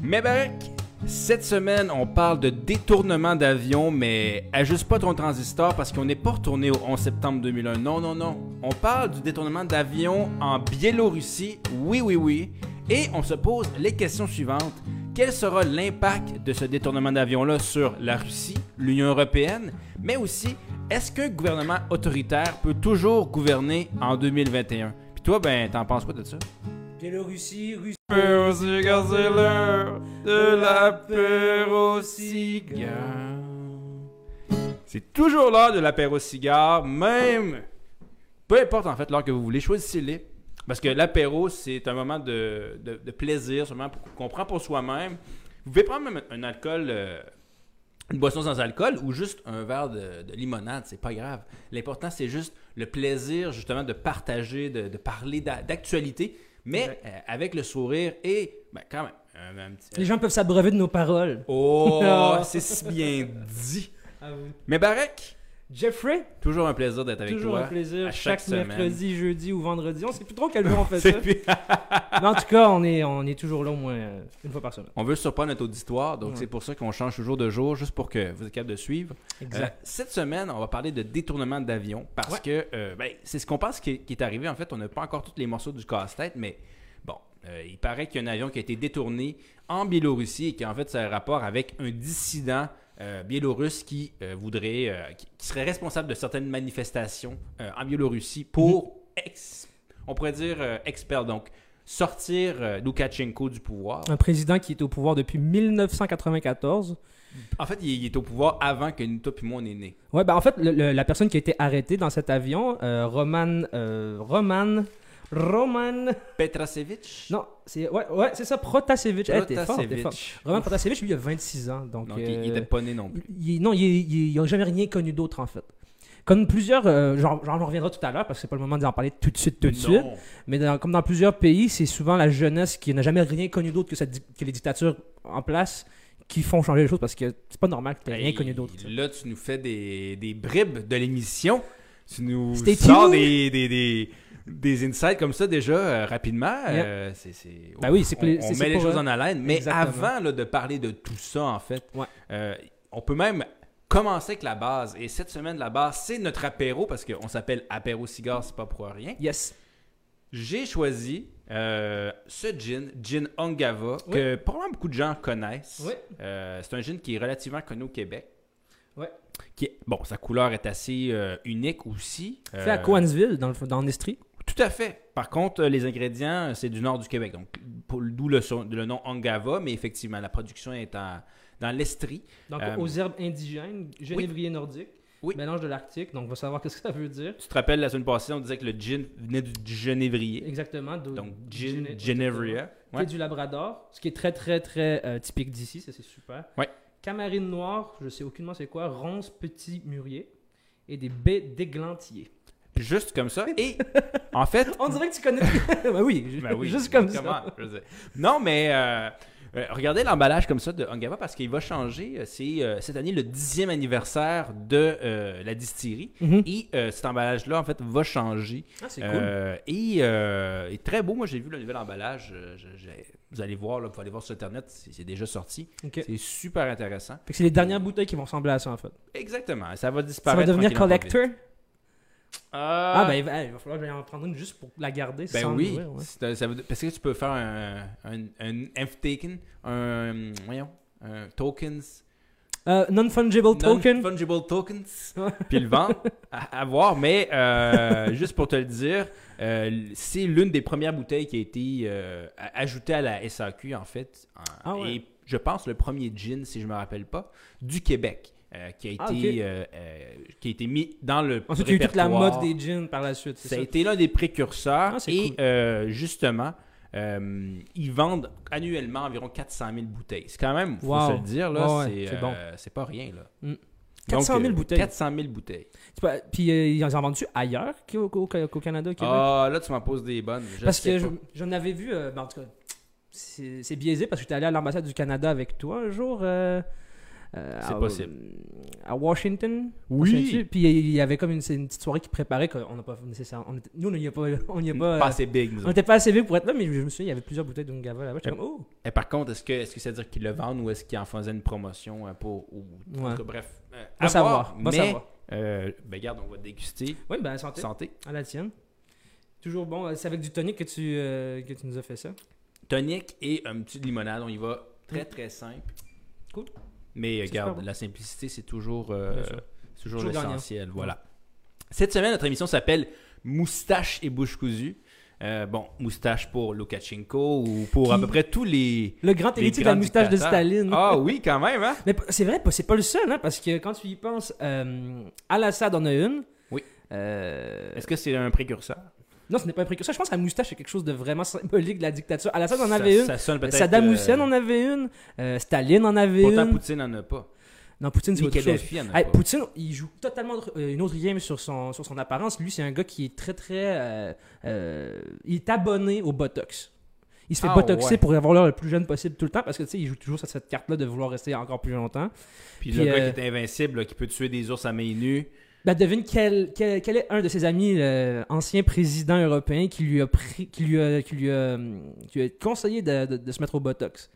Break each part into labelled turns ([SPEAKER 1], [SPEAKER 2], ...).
[SPEAKER 1] Mais Barek, cette semaine, on parle de détournement d'avion, mais ajuste pas ton transistor parce qu'on n'est pas retourné au 11 septembre 2001. Non, non, non. On parle du détournement d'avion en Biélorussie. Oui, oui, oui. Et on se pose les questions suivantes. Quel sera l'impact de ce détournement d'avion-là sur la Russie, l'Union européenne, mais aussi, est-ce qu'un gouvernement autoritaire peut toujours gouverner en 2021? Puis toi, ben, t'en penses quoi de ça?
[SPEAKER 2] Biélorussie, Russie.
[SPEAKER 1] cigare, c'est l'heure de. C'est toujours l'heure de l'apéro cigare, même. Peu importe en fait l'heure que vous voulez, choisissez-les. Parce que l'apéro, c'est un moment de, de- de plaisir, seulement qu'on prend pour soi-même. Vous pouvez prendre même un alcool, euh, une boisson sans alcool ou juste un verre de, de limonade, c'est pas grave. L'important, c'est juste le plaisir, justement, de partager, de, parler d'a- d'actualité, mais euh, avec le sourire et, ben, quand même, un, un petit.
[SPEAKER 2] Les gens peuvent s'abreuver de nos paroles.
[SPEAKER 1] Oh, c'est si bien dit. Mais Barek,
[SPEAKER 2] Jeffrey,
[SPEAKER 1] toujours un plaisir d'être avec
[SPEAKER 2] toujours
[SPEAKER 1] toi.
[SPEAKER 2] un plaisir.
[SPEAKER 1] à chaque
[SPEAKER 2] mercredi, jeudi ou vendredi. On sait plus trop quel jour on fait ça. Mais en tout cas, on est, on est toujours là au moins euh, une fois par semaine.
[SPEAKER 1] On veut surprendre notre auditoire, donc
[SPEAKER 2] Ouais.
[SPEAKER 1] c'est pour ça qu'on change toujours de jour, juste pour que vous êtes capable de suivre. Euh,
[SPEAKER 2] Exact.
[SPEAKER 1] cette semaine, on va parler de détournement d'avion parce
[SPEAKER 2] Ouais.
[SPEAKER 1] que euh, ben, c'est ce qu'on pense qui est, qui est arrivé. En fait, on n'a pas encore tous les morceaux du casse-tête, mais bon, euh, il paraît qu'il y a un avion qui a été détourné en Biélorussie et qui en fait ça a un rapport avec un dissident euh, biélorusse qui euh, voudrait, euh, qui, qui serait responsable de certaines manifestations euh, en Biélorussie pour, ex- on pourrait dire, euh, expel, donc sortir euh, Loukachenko du pouvoir.
[SPEAKER 2] Un président qui est au pouvoir depuis 1994.
[SPEAKER 1] En fait, il, est au pouvoir avant que nous, toi puis moi, on est nés.
[SPEAKER 2] Ouais, ben en fait, le- le- la personne qui a été arrêtée dans cet avion, euh, Roman, euh, Roman, Roman,
[SPEAKER 1] Petrasevich?
[SPEAKER 2] non, c'est ouais, ouais, c'est ça, Protasevich. T'es fort, t'es fort.
[SPEAKER 1] Protasevich.
[SPEAKER 2] Roman Protasevich, lui, il a 26 ans, donc.
[SPEAKER 1] Donc, il- il
[SPEAKER 2] euh,
[SPEAKER 1] pas né non plus.
[SPEAKER 2] il- non, il, il, il a jamais rien connu d'autre en fait. Comme plusieurs, euh, genre, genre, on en reviendra tout à l'heure parce que c'est pas le moment d'en parler tout de suite, tout de suite. Mais dans- comme dans plusieurs pays, c'est souvent la jeunesse qui n'a jamais rien connu d'autre que, les dictatures en place qui font changer les choses parce que c'est pas normal que tu rien
[SPEAKER 1] Hey,
[SPEAKER 2] connu d'autre.
[SPEAKER 1] Là, tu nous fais des, des bribes de l'émission. Tu nous
[SPEAKER 2] Stay
[SPEAKER 1] sors des, des, des insights comme ça déjà euh, rapidement.
[SPEAKER 2] Yep.
[SPEAKER 1] Euh, c'est, c'est-
[SPEAKER 2] Ben oui, c'est
[SPEAKER 1] on, on met les choses
[SPEAKER 2] eux.
[SPEAKER 1] en haleine. Mais
[SPEAKER 2] Exactement.
[SPEAKER 1] avant là, de parler de tout ça, en fait,
[SPEAKER 2] Ouais.
[SPEAKER 1] euh, on peut même commencer avec la base. Et cette semaine, la base, c'est notre apéro parce qu'on s'appelle apéro cigare, c'est pas pour rien.
[SPEAKER 2] Yes.
[SPEAKER 1] J'ai choisi euh, ce gin, gin Ongava, que probablement beaucoup de gens connaissent.
[SPEAKER 2] Oui.
[SPEAKER 1] Euh, c'est un gin qui est relativement connu au Québec.
[SPEAKER 2] Ouais.
[SPEAKER 1] Qui est- bon, sa couleur est assez euh, unique aussi.
[SPEAKER 2] Fait à Coansville, dans, le, dans l'Estrie.
[SPEAKER 1] Tout à fait. Par contre, euh, les ingrédients, c'est du nord du Québec. Donc, d'où le, son- le nom Ongava, mais effectivement, la production est en- dans l'Estrie.
[SPEAKER 2] Donc,
[SPEAKER 1] Euh,
[SPEAKER 2] aux herbes indigènes, genévrier nordique,
[SPEAKER 1] Oui.
[SPEAKER 2] mélange de l'Arctique. Donc, on va savoir qu'est-ce que ça veut dire.
[SPEAKER 1] Tu te rappelles, la semaine passée, on disait que le gin venait du, genévrier.
[SPEAKER 2] Exactement. d'où-
[SPEAKER 1] Donc,
[SPEAKER 2] du
[SPEAKER 1] gin, Genevria. Ouais.
[SPEAKER 2] du Labrador, ce qui est très, très, très euh, typique d'ici. Ça, c'est super.
[SPEAKER 1] Ouais.
[SPEAKER 2] Camarine noire, je sais aucunement c'est quoi. Ronce petit mûrier. Et des baies d'églantier.
[SPEAKER 1] Juste comme ça. Et en fait,
[SPEAKER 2] On dirait que tu connais. ben oui,
[SPEAKER 1] Ben oui,
[SPEAKER 2] juste comme ça.
[SPEAKER 1] Non, mais euh, euh, regardez l'emballage comme ça de Ongava parce qu'il va changer. C'est euh, cette année le dixième anniversaire de euh, la distillerie.
[SPEAKER 2] Mhm.
[SPEAKER 1] Et euh, cet emballage-là, en fait, va changer.
[SPEAKER 2] Ah, c'est cool.
[SPEAKER 1] Et est très beau. Moi, j'ai vu le nouvel emballage. Je- vous allez voir, là, vous allez voir sur Internet, c'est c'est déjà sorti. C'est super intéressant.
[SPEAKER 2] C'est les dernières bouteilles qui vont ressembler à ça, en fait.
[SPEAKER 1] Exactement. Ça va
[SPEAKER 2] Ça
[SPEAKER 1] disparaître.
[SPEAKER 2] va devenir collector?
[SPEAKER 1] Ah,
[SPEAKER 2] Ah, ben, il va il va falloir que j'en prendre une juste pour la garder.
[SPEAKER 1] Ben
[SPEAKER 2] sans
[SPEAKER 1] oui,
[SPEAKER 2] l'ouvrir, ouais.
[SPEAKER 1] un- ça veut- parce que tu peux faire un, un, un F-Taken, un, voyons, un tokens,
[SPEAKER 2] Euh, Non-fungible token.
[SPEAKER 1] non-fungible tokens, puis le vendre, à, à voir, mais euh, juste pour te le dire, euh, c'est l'une des premières bouteilles qui a été euh, ajoutée à la SAQ, en fait, en-
[SPEAKER 2] Ah ouais.
[SPEAKER 1] et je pense le premier gin, si je me rappelle pas, du Québec. Euh, qui, a été,
[SPEAKER 2] Ah, ok.
[SPEAKER 1] euh, euh, qui a été mis dans le
[SPEAKER 2] Ensuite, il y a eu toute la mode des jeans par la suite.
[SPEAKER 1] Ça a été l'un des précurseurs.
[SPEAKER 2] Ah,
[SPEAKER 1] et
[SPEAKER 2] cool.
[SPEAKER 1] justement, ils vendent annuellement environ 400 000 bouteilles. C'est quand même, faut
[SPEAKER 2] Wow.
[SPEAKER 1] se le dire, là,
[SPEAKER 2] Ouais,
[SPEAKER 1] c'est,
[SPEAKER 2] bon.
[SPEAKER 1] pas rien. Là.
[SPEAKER 2] Mm.
[SPEAKER 1] Donc,
[SPEAKER 2] 400 000
[SPEAKER 1] euh,
[SPEAKER 2] bouteilles.
[SPEAKER 1] 400 000 bouteilles.
[SPEAKER 2] Puis euh, ils en vendent-tu ailleurs qu'au, Canada, au Québec?
[SPEAKER 1] Ah, là, tu m'en poses des bonnes. Je
[SPEAKER 2] parce que j'en avais vu, euh, ben, en tout cas, c'est, c'est biaisé parce que j'étais allé à l'ambassade du Canada avec toi un jour. euh, euh,
[SPEAKER 1] C'est possible.
[SPEAKER 2] À Washington.
[SPEAKER 1] Oui.
[SPEAKER 2] Puis il y avait comme une, petite soirée qui préparait qu'on n'a pas nécessairement. on était- nous, on n'y a pas. On n'y a pas.
[SPEAKER 1] Pas
[SPEAKER 2] euh,
[SPEAKER 1] assez big, nous
[SPEAKER 2] on n'était pas assez vieux pour être là, mais je me souviens, il y avait plusieurs bouteilles d'Ungava là-bas. J'étais comme, oh!
[SPEAKER 1] Et par contre, est-ce que est-ce que ça veut dire qu'ils le vendent ou est-ce qu'ils en faisaient une promotion euh, pour ou
[SPEAKER 2] Ouais.
[SPEAKER 1] cas, bref, euh, à
[SPEAKER 2] savoir.
[SPEAKER 1] voir, mais
[SPEAKER 2] savoir.
[SPEAKER 1] euh, ben regarde, on va déguster.
[SPEAKER 2] Oui, ben, santé.
[SPEAKER 1] Santé.
[SPEAKER 2] À la tienne. Toujours bon. Euh, C'est avec du tonic que tu, euh, que tu nous as fait ça.
[SPEAKER 1] Tonic et un petit limonade, on y va très très simple.
[SPEAKER 2] Cool.
[SPEAKER 1] Mais euh,
[SPEAKER 2] bon.
[SPEAKER 1] la simplicité c'est toujours euh, toujours l'essentiel, voilà. Cette semaine notre émission s'appelle Moustache et bouche cousue. Euh, bon, moustache pour Lukashenko ou pour à peu près tous les
[SPEAKER 2] Le grand héritier de la moustache de. Staline.
[SPEAKER 1] Ah oui, quand même hein.
[SPEAKER 2] Mais c'est vrai, c'est pas le seul, hein, parce que quand tu y penses, euh, Al-Assad en a une.
[SPEAKER 1] Oui.
[SPEAKER 2] Euh,
[SPEAKER 1] Est-ce que c'est un précurseur?
[SPEAKER 2] Non, ce n'est pas un précurseur. Je pense que la moustache, c'est quelque chose de vraiment symbolique de la dictature. Al-Assad en
[SPEAKER 1] Ça-
[SPEAKER 2] avait une.
[SPEAKER 1] Ça
[SPEAKER 2] Saddam
[SPEAKER 1] euh,
[SPEAKER 2] Hussein en avait une. euh, Staline en avait
[SPEAKER 1] Pourtant
[SPEAKER 2] une.
[SPEAKER 1] Poutine n'en a pas.
[SPEAKER 2] Non, Poutine, c'est autre chose. Hey. Poutine, il joue totalement euh, une autre game sur son, sur son apparence. Lui, c'est un gars qui est très, très. euh, il est abonné au Botox. Il se fait
[SPEAKER 1] Ah,
[SPEAKER 2] botoxer
[SPEAKER 1] ouais.
[SPEAKER 2] pour avoir l'air le plus jeune possible tout le temps parce que tu sais, il joue toujours sur cette carte-là de vouloir rester encore plus longtemps.
[SPEAKER 1] Puis,
[SPEAKER 2] Puis,
[SPEAKER 1] le gars qui est invincible, là, qui peut tuer des ours à main nue.
[SPEAKER 2] Ben, devine quel, quel, quel est un de ses amis, le ancien président européen, qui lui a, pris, qui lui a, qui lui a, conseillé de- de se mettre au Botox.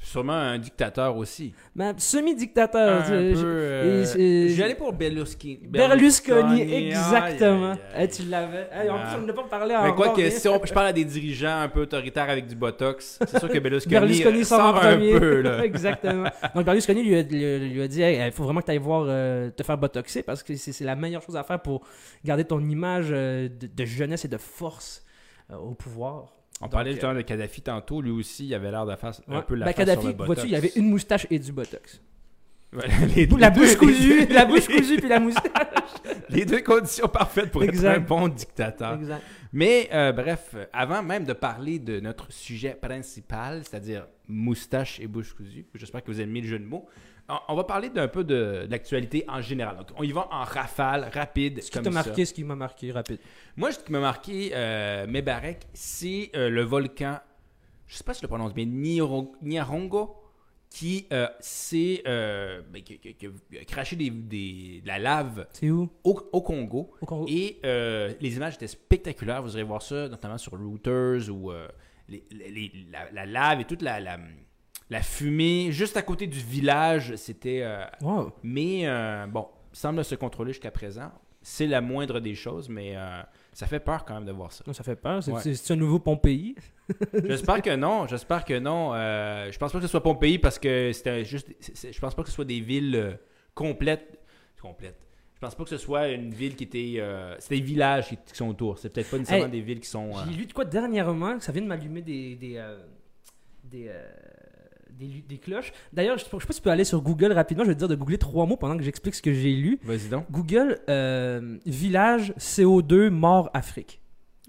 [SPEAKER 1] Sûrement un dictateur aussi.
[SPEAKER 2] Ben, semi-dictateur.
[SPEAKER 1] un
[SPEAKER 2] je-
[SPEAKER 1] euh, J'allais pour Berlusconi.
[SPEAKER 2] Berlusconi, exactement.
[SPEAKER 1] aïe, aïe.
[SPEAKER 2] Eh, tu l'avais. Eh, en
[SPEAKER 1] Ah.
[SPEAKER 2] plus, on n'a pas parlé
[SPEAKER 1] Mais
[SPEAKER 2] encore.
[SPEAKER 1] quoi que
[SPEAKER 2] mais-
[SPEAKER 1] si on- je parle à des dirigeants un peu autoritaires avec du botox, c'est sûr que Berlusconi,
[SPEAKER 2] Berlusconi
[SPEAKER 1] euh,
[SPEAKER 2] sort en
[SPEAKER 1] sort un
[SPEAKER 2] premier.
[SPEAKER 1] peu là.
[SPEAKER 2] Exactement. Donc Berlusconi lui a, lui, lui a dit il faut vraiment que tu ailles voir euh, te faire botoxer parce que c'est la meilleure chose à faire pour garder ton image euh, de, de jeunesse et de force au pouvoir.
[SPEAKER 1] On
[SPEAKER 2] Donc,
[SPEAKER 1] parlait
[SPEAKER 2] euh,
[SPEAKER 1] justement de Kadhafi tantôt, lui aussi, il avait l'air de faire un peu la
[SPEAKER 2] Ben,
[SPEAKER 1] face
[SPEAKER 2] Kadhafi,
[SPEAKER 1] sur le botox.
[SPEAKER 2] vois-tu, il avait une moustache et du botox.
[SPEAKER 1] Ouais, les-
[SPEAKER 2] La bouche cousue, la bouche cousue puis la moustache.
[SPEAKER 1] Les deux conditions parfaites pour
[SPEAKER 2] Exact.
[SPEAKER 1] être un bon dictateur.
[SPEAKER 2] Exact.
[SPEAKER 1] Mais euh, bref, euh, avant même de parler de notre sujet principal, c'est-à-dire moustache et bouche cousue, j'espère que vous aimez le jeu de mots, on, va parler d'un peu de, de l'actualité en général. Donc, on y va en rafale, rapide,
[SPEAKER 2] Ce qui t'a marqué, ce qui m'a marqué, rapide?
[SPEAKER 1] Moi, ce qui m'a marqué, euh, Mebarek, c'est euh, le volcan, je sais pas si je le prononce bien, Nyarongo, qui euh, s'est euh, ben, qui- qui- qui a craché des, des- de la lave
[SPEAKER 2] C'est où?
[SPEAKER 1] au, au Congo.
[SPEAKER 2] Au Congo.
[SPEAKER 1] Et euh, les images étaient spectaculaires. Vous irez voir ça, notamment sur Reuters ou les- les- la, la lave et toute la, la, la fumée juste à côté du village. C'était. euh,
[SPEAKER 2] Wow.
[SPEAKER 1] mais euh, bon, semble se contrôler jusqu'à présent. C'est la moindre des choses, mais euh, ça fait peur quand même de voir ça.
[SPEAKER 2] Non, ça fait peur. C'est
[SPEAKER 1] Ouais.
[SPEAKER 2] un nouveau Pompéi.
[SPEAKER 1] J'espère que non. J'espère que non. Je pense pas que ce soit Pompéi parce que c'était juste. je pense pas que ce soit des villes complètes. Complètes. Je pense pas que ce soit une ville qui était. euh, c'est des villages qui, qui sont autour. C'est peut-être pas nécessairement
[SPEAKER 2] Hey,
[SPEAKER 1] des villes qui sont. euh,
[SPEAKER 2] J'ai lu de quoi dernièrement, ça vient de m'allumer des des euh, des, des, cloches. D'ailleurs, je je sais pas si tu peux aller sur Google rapidement. Je vais te dire de googler trois mots pendant que j'explique ce que j'ai lu.
[SPEAKER 1] Vas-y donc.
[SPEAKER 2] Google euh, village CO2 mort Afrique.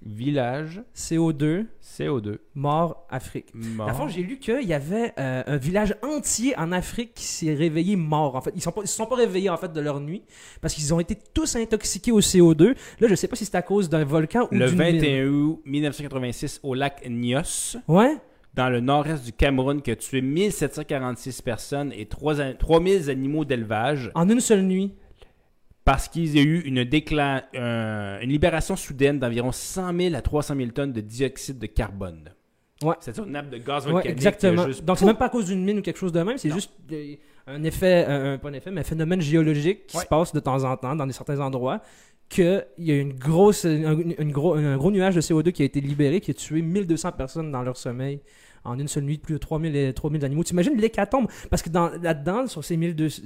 [SPEAKER 1] Village
[SPEAKER 2] CO2
[SPEAKER 1] CO2.
[SPEAKER 2] mort Afrique.
[SPEAKER 1] Mort.
[SPEAKER 2] À fond, j'ai lu qu'il y avait euh, un village entier en Afrique qui s'est réveillé mort. En fait, ils ne ils se sont pas réveillés en fait de leur nuit parce qu'ils ont été tous intoxiqués au CO2. Là, je sais pas si c'est à cause d'un volcan ou
[SPEAKER 1] Le
[SPEAKER 2] d'une
[SPEAKER 1] 21
[SPEAKER 2] mine.
[SPEAKER 1] août 1986 au lac Nyos,
[SPEAKER 2] Ouais.
[SPEAKER 1] Dans le nord-est du Cameroun, qui a tué 1746 personnes et 3 an- 3000 animaux d'élevage
[SPEAKER 2] En une seule nuit.
[SPEAKER 1] parce qu'il y a eu une, décla- euh, une libération soudaine d'environ 100 000 à 300 000 tonnes de dioxyde de carbone.
[SPEAKER 2] Ouais.
[SPEAKER 1] C'est une nappe de gaz
[SPEAKER 2] Ouais,
[SPEAKER 1] volcanique.
[SPEAKER 2] exactement.
[SPEAKER 1] juste-
[SPEAKER 2] Donc, c'est même pas à cause d'une mine ou quelque chose de même, c'est juste un effet, un, pas un effet, mais un phénomène géologique qui
[SPEAKER 1] Ouais.
[SPEAKER 2] se passe de temps en temps dans des, certains endroits. Qu'il y a une grosse, un, une gros, un gros nuage de CO2 qui a été libéré, qui a tué 1200 personnes dans leur sommeil en une seule nuit, plus de 3000, et- 3000 animaux. T'imagines l'hécatombe? Parce que dans- là-dedans, sur ces 1200,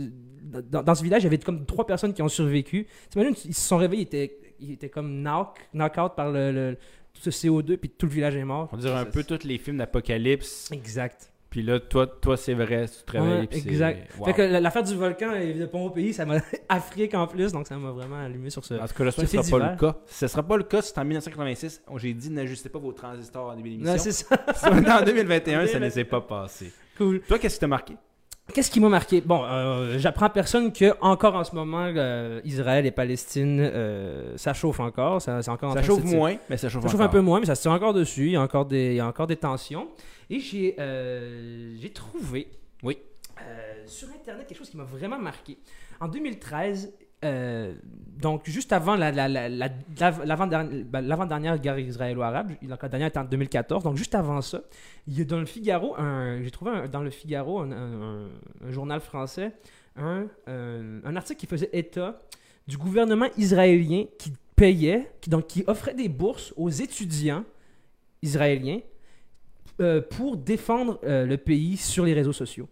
[SPEAKER 2] dans, dans ce village, il y avait comme trois personnes qui ont survécu. T'imagines, ils se sont réveillés, ils étaient, ils étaient comme knock, knock-out par le, le- tout ce CO2, puis tout le village est mort.
[SPEAKER 1] On dirait un peu tous les films d'apocalypse.
[SPEAKER 2] Exact.
[SPEAKER 1] Puis là, toi, toi c'est vrai, tu te réveilles.
[SPEAKER 2] Ouais, exact.
[SPEAKER 1] Wow.
[SPEAKER 2] Fait que l'affaire du volcan et de pont au pays, ça m'a Afrique en plus, donc ça m'a vraiment allumé sur ce.
[SPEAKER 1] En tout cas,
[SPEAKER 2] ce fait
[SPEAKER 1] sera pas le cas. Ce ne sera pas le cas si c'est en 1986. Oh, J'ai dit n'ajustez pas vos transistors en début d'émission.
[SPEAKER 2] c'est ça.
[SPEAKER 1] En 2021, ça ne s'est pas passé.
[SPEAKER 2] Cool.
[SPEAKER 1] Toi, qu'est-ce qui t'a marqué?
[SPEAKER 2] Qu'est-ce qui m'a marqué? Bon, euh, j'apprends à personne que encore en ce moment, euh, Israël et Palestine, euh, ça chauffe encore. Ça, encore en
[SPEAKER 1] Ça chauffe moins, mais ça chauffe
[SPEAKER 2] Ça chauffe un peu moins, mais ça se tient encore dessus. Il y a encore des, il y a encore des tensions. Et j'ai, euh, j'ai trouvé.
[SPEAKER 1] Oui.
[SPEAKER 2] euh, sur Internet quelque chose qui m'a vraiment marqué. En 2013, euh, donc juste avant la, la- la- la- l'avant-dernière ben, l'avant-dernière guerre israélo-arabe, la dernière était en 2014, donc juste avant ça, il y a dans le Figaro, j'ai trouvé un- dans le Figaro, un, un- un journal français, un, euh, un article qui faisait état du gouvernement israélien qui payait, qui, donc, qui offrait des bourses aux étudiants israéliens euh, pour défendre euh, le pays sur les réseaux sociaux.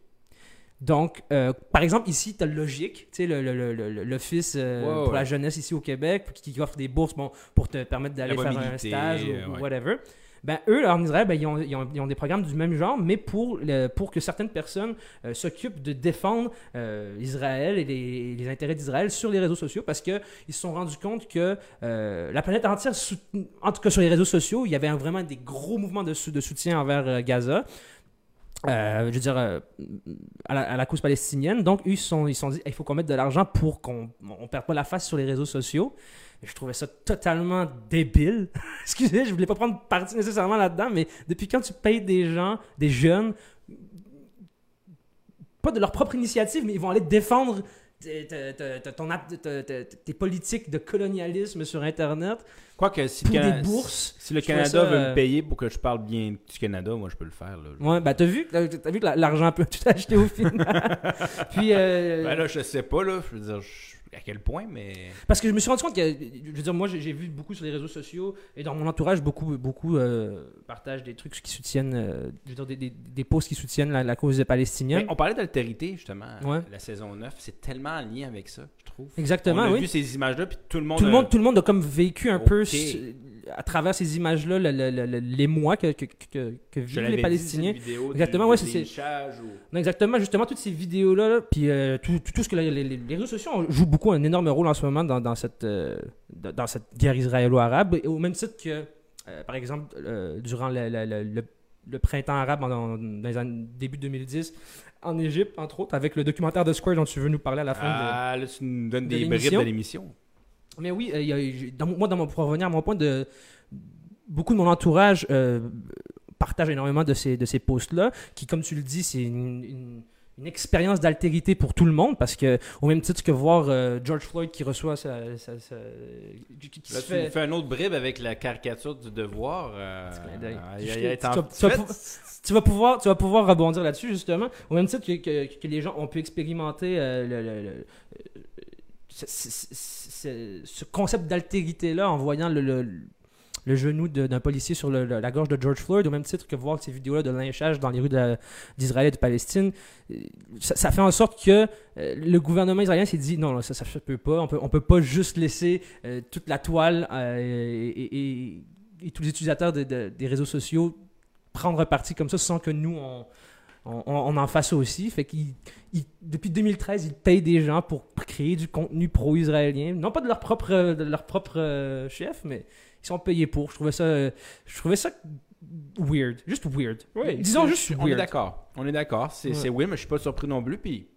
[SPEAKER 2] Donc, euh, par exemple, ici, tu as Logique, tu sais, le- le- le- le- l'Office euh,
[SPEAKER 1] Ouais,
[SPEAKER 2] pour la
[SPEAKER 1] ouais.
[SPEAKER 2] jeunesse ici au Québec, qui, qui offre des bourses bon, pour te permettre d'aller faire un stage ou,
[SPEAKER 1] euh,
[SPEAKER 2] ou
[SPEAKER 1] ouais.
[SPEAKER 2] whatever. Ben, eux, en Israël, ben, ils, ont, ils ont- ils ont des programmes du même genre, mais pour, le- pour que certaines personnes euh, s'occupent de défendre euh, Israël et les, les intérêts d'Israël sur les réseaux sociaux parce qu'ils se sont rendus compte que euh, la planète entière, en tout cas sur les réseaux sociaux, il y avait vraiment des gros mouvements de, de soutien envers Gaza. Je veux dire, à, la, cause palestinienne. Donc, eux, ils se sont, ils sont dit, il faut qu'on mette de l'argent pour qu'on ne perde pas la face sur les réseaux sociaux. Et je trouvais ça totalement débile. Excusez, je voulais pas prendre parti nécessairement là-dedans, mais depuis quand tu payes des gens, des jeunes, pas de leur propre initiative, mais ils vont aller défendre tes politiques de colonialisme sur Internet?
[SPEAKER 1] Quoique, si,
[SPEAKER 2] pour des bourses.
[SPEAKER 1] si le Canada
[SPEAKER 2] ça,
[SPEAKER 1] veut
[SPEAKER 2] euh,
[SPEAKER 1] me payer pour que je parle bien du Canada, moi, je peux le faire. Là.
[SPEAKER 2] Ouais, ben t'as vu, t'as t'as vu que la- l'argent peut tout acheter au final. Puis, euh,
[SPEAKER 1] Ben là, je sais pas, là. Je veux dire, je- à quel point, mais.
[SPEAKER 2] Parce que je me suis rendu compte que, je veux dire, moi j'ai vu beaucoup sur les réseaux sociaux et dans mon entourage, beaucoup, beaucoup euh, partagent des trucs qui soutiennent, euh, je veux dire, des, des, des posts qui soutiennent la, la cause des Palestiniens.
[SPEAKER 1] Mais on parlait d'altérité, justement.
[SPEAKER 2] Ouais.
[SPEAKER 1] La saison 9, c'est tellement en lien avec ça, je trouve.
[SPEAKER 2] Exactement,
[SPEAKER 1] on a
[SPEAKER 2] oui.
[SPEAKER 1] vu ces images-là, puis tout le monde.
[SPEAKER 2] Tout le,
[SPEAKER 1] a-
[SPEAKER 2] monde, tout le monde a comme vécu un peu à travers ces images-là mois que, que, que, que vivent les
[SPEAKER 1] dit,
[SPEAKER 2] Palestiniens.
[SPEAKER 1] vidéo
[SPEAKER 2] Exactement,
[SPEAKER 1] du-
[SPEAKER 2] ouais, c'est-
[SPEAKER 1] ou-
[SPEAKER 2] exactement, justement, toutes ces vidéos-là, là, puis euh, tout, tout, tout ce que les, les- les réseaux sociaux jouent beaucoup un énorme rôle en ce moment dans, dans cette, euh, dans cette guerre israélo-arabe, et au même titre que, euh, par exemple, durant le, le- le- le- le printemps arabe en- dans les années début 2010, en Égypte, entre autres, avec le documentaire de Square dont tu veux nous parler à la fin. de-
[SPEAKER 1] Ah, là, tu nous donnes
[SPEAKER 2] de
[SPEAKER 1] des bribes de l'émission.
[SPEAKER 2] Mais oui, euh, y a- dans moi, dans mon, pour revenir à mon point, de, beaucoup de mon entourage euh, partage énormément de ces, de ces posts-là, qui, comme tu le dis, c'est une, une- une expérience d'altérité pour tout le monde, parce que au même titre que voir euh, George Floyd qui reçoit sa... sa- sa- qui, qui
[SPEAKER 1] Là,
[SPEAKER 2] se
[SPEAKER 1] tu
[SPEAKER 2] fait-
[SPEAKER 1] fais un autre bribe avec la caricature du devoir. Euh...
[SPEAKER 2] Tu vas- pouvoir- tu vas pouvoir rebondir là-dessus justement au même titre que, que- que les gens ont pu expérimenter euh, le, le- le- ce, ce- ce- ce concept d'altérité là en voyant le, le- genou d'un policier sur la gorge de George Floyd au même titre que voir ces vidéos là de lynchage dans les rues d'Israël et de Palestine Euh, ça, fait en sorte que euh, le gouvernement israélien s'est dit non ça se peut pas on peut on peut pas juste laisser euh, toute la toile et, tous les utilisateurs de- de- des réseaux sociaux prendre parti comme ça sans que nous, on, on, on en fasse aussi. Fait qu'il, il- depuis 2013, ils payent des gens pour créer du contenu pro-israélien. Non pas de leur propre, de leur propre euh, chef, mais ils sont payés pour. Je trouvais ça, euh, je trouvais ça weird. Juste weird. Disons
[SPEAKER 1] c'est-
[SPEAKER 2] juste
[SPEAKER 1] On est
[SPEAKER 2] weird.
[SPEAKER 1] d'accord. On est d'accord. C'est
[SPEAKER 2] Ouais.
[SPEAKER 1] c'est weird, mais je suis pas surpris non plus. Puis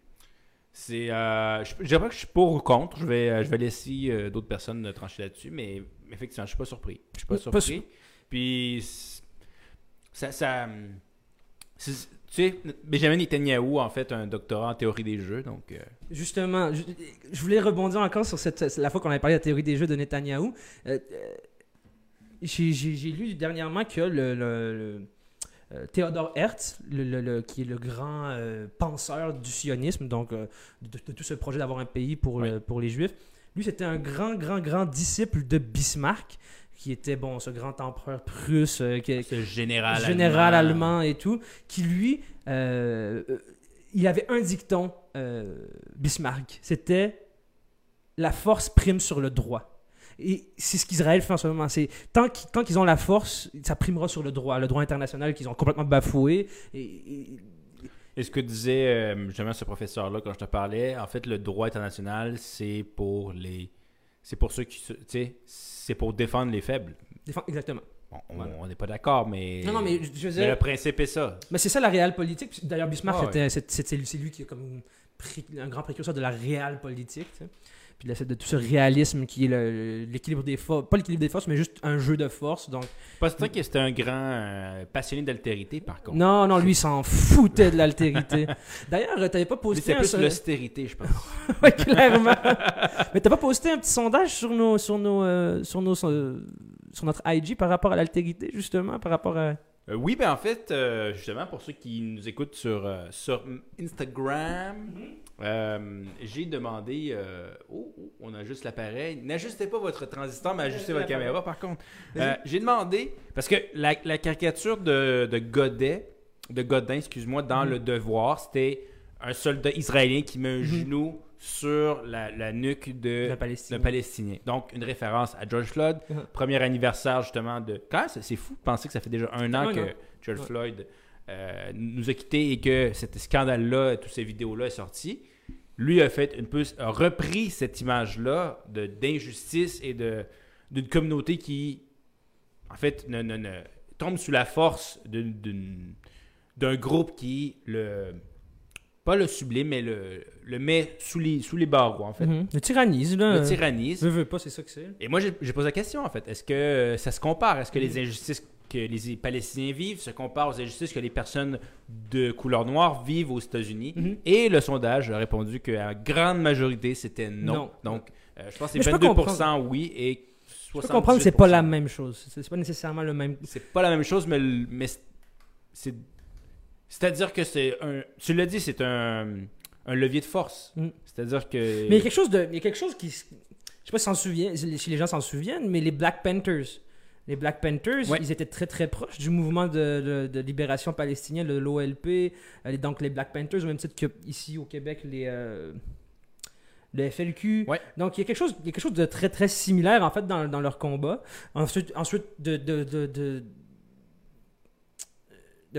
[SPEAKER 1] c'est, euh, je je dirais pas que je suis pour ou contre. Je vais, euh, je vais laisser euh, d'autres personnes trancher là-dessus, mais effectivement, je suis pas surpris. Je suis pas
[SPEAKER 2] Pas
[SPEAKER 1] surpris. Puis ça, ça c'est- sais, Benjamin Netanyahu a en fait un doctorat en théorie des jeux, donc. euh,
[SPEAKER 2] Justement, je, je voulais rebondir encore sur cette, la fois qu'on avait parlé de la théorie des jeux de Netanyahou. Euh, euh, J'ai lu dernièrement que le, le- le- Theodor Hertz, le- qui est le grand euh, penseur du sionisme, donc de, de tout ce projet d'avoir un pays pour, pour les Juifs, lui c'était un grand, grand, grand disciple de Bismarck, qui était bon, ce grand empereur prusse, euh, qui,
[SPEAKER 1] ce général,
[SPEAKER 2] général allemand et tout, qui lui, euh, euh, il avait un dicton, euh, Bismarck, c'était la force prime sur le droit. Et c'est ce qu'Israël fait en ce moment. C'est tant qu'ils tant qu'ils ont la force, ça primera sur le droit, le droit international qu'ils ont complètement bafoué. Et, et-
[SPEAKER 1] Et ce que disait justement ce professeur-là quand je te parlais, en fait, le droit international, c'est pour les. C'est pour ceux qui. se- Tu sais, c'est pour défendre les faibles.
[SPEAKER 2] défend- exactement.
[SPEAKER 1] Bon, on
[SPEAKER 2] Voilà.
[SPEAKER 1] n'est pas d'accord, mais.
[SPEAKER 2] Non, non, mais je veux
[SPEAKER 1] mais
[SPEAKER 2] dire,
[SPEAKER 1] le principe est ça.
[SPEAKER 2] Mais c'est ça la réelle politique. D'ailleurs, Bismarck,
[SPEAKER 1] Ah ouais.
[SPEAKER 2] c'est- lui qui est comme un grand précurseur de la réelle politique. tu sais. Puis de, de tout ce réalisme qui est l'équilibre des forces, pas l'équilibre des forces, mais juste un jeu de force. Donc,
[SPEAKER 1] Pas certain que c'était un grand euh, passionné d'altérité, par contre.
[SPEAKER 2] non, non, lui, il s'en foutait de l'altérité. D'ailleurs, euh, t'avais pas posté un
[SPEAKER 1] plus
[SPEAKER 2] son-
[SPEAKER 1] l'austérité, je pense.
[SPEAKER 2] Ouais, clairement. Mais t'as pas posté un petit sondage sur nos, sur nos, euh, sur nos, euh, sur notre IG par rapport à l'altérité, justement, par rapport à.
[SPEAKER 1] Euh, oui, ben en fait, euh, justement, pour ceux qui nous écoutent sur, euh, sur Instagram, euh, j'ai demandé. euh, oh, oh, on ajuste l'appareil. N'ajustez pas votre transistor, mais ajustez votre caméra, par contre. Euh, j'ai demandé. Parce que la, la caricature de, de Godet, de Godin, excuse-moi, dans
[SPEAKER 2] Mhm.
[SPEAKER 1] Le Devoir, c'était un soldat israélien qui met un
[SPEAKER 2] Mhm.
[SPEAKER 1] genou sur la, la nuque de,
[SPEAKER 2] La Palestine.
[SPEAKER 1] d'un Palestinien. Donc, une référence à George Floyd.
[SPEAKER 2] Mhm.
[SPEAKER 1] Premier anniversaire, justement, de. Quand c'est- fou de penser que ça fait déjà un an que. George. Floyd euh, nous a quittés et que ce scandale-là, toutes ces vidéos-là est sorti. Lui a fait une peu, a repris cette image-là de- d'injustice et de d'une communauté qui, en fait, ne, ne- ne- tombe sous la force d'un groupe qui le pas le sublime, mais le, le met sous les, sous les barreaux, en fait.
[SPEAKER 2] Mhm. Le tyrannise, là.
[SPEAKER 1] Le tyrannise.
[SPEAKER 2] Veux, veux pas, c'est ça que c'est.
[SPEAKER 1] Et moi, j'ai posé la question, en fait. Est-ce que euh, ça se compare? Est-ce que les injustices que les Palestiniens vivent se comparent aux injustices que les personnes de couleur noire vivent aux États-Unis?
[SPEAKER 2] Mhm.
[SPEAKER 1] Et le sondage a répondu que la grande majorité, c'était non.
[SPEAKER 2] Non.
[SPEAKER 1] Donc, euh, je pense que c'est
[SPEAKER 2] je peux
[SPEAKER 1] 22% oui et 78%.
[SPEAKER 2] Je peux comprendre que c'est pas la même chose. C'est pas nécessairement le même.
[SPEAKER 1] C'est pas la même chose, mais, mais c'est... C'est-à-dire que c'est un... Tu l'as dit, c'est un, un levier de force.
[SPEAKER 2] Mm.
[SPEAKER 1] C'est-à-dire que...
[SPEAKER 2] Mais il y a quelque chose de, il y a quelque chose qui, je sais pas si, si les gens s'en souviennent, mais les Black Panthers, les Black Panthers,
[SPEAKER 1] Ouais.
[SPEAKER 2] ils étaient très très proches du mouvement de, de- de libération palestinien, de l'OLP, euh, donc les Black Panthers, au même titre que ici au Québec les euh, le FLQ.
[SPEAKER 1] Ouais.
[SPEAKER 2] Donc il y a quelque chose, il y a quelque chose de très très similaire en fait dans, dans leur combat. Ensuite, ensuite de, de, de,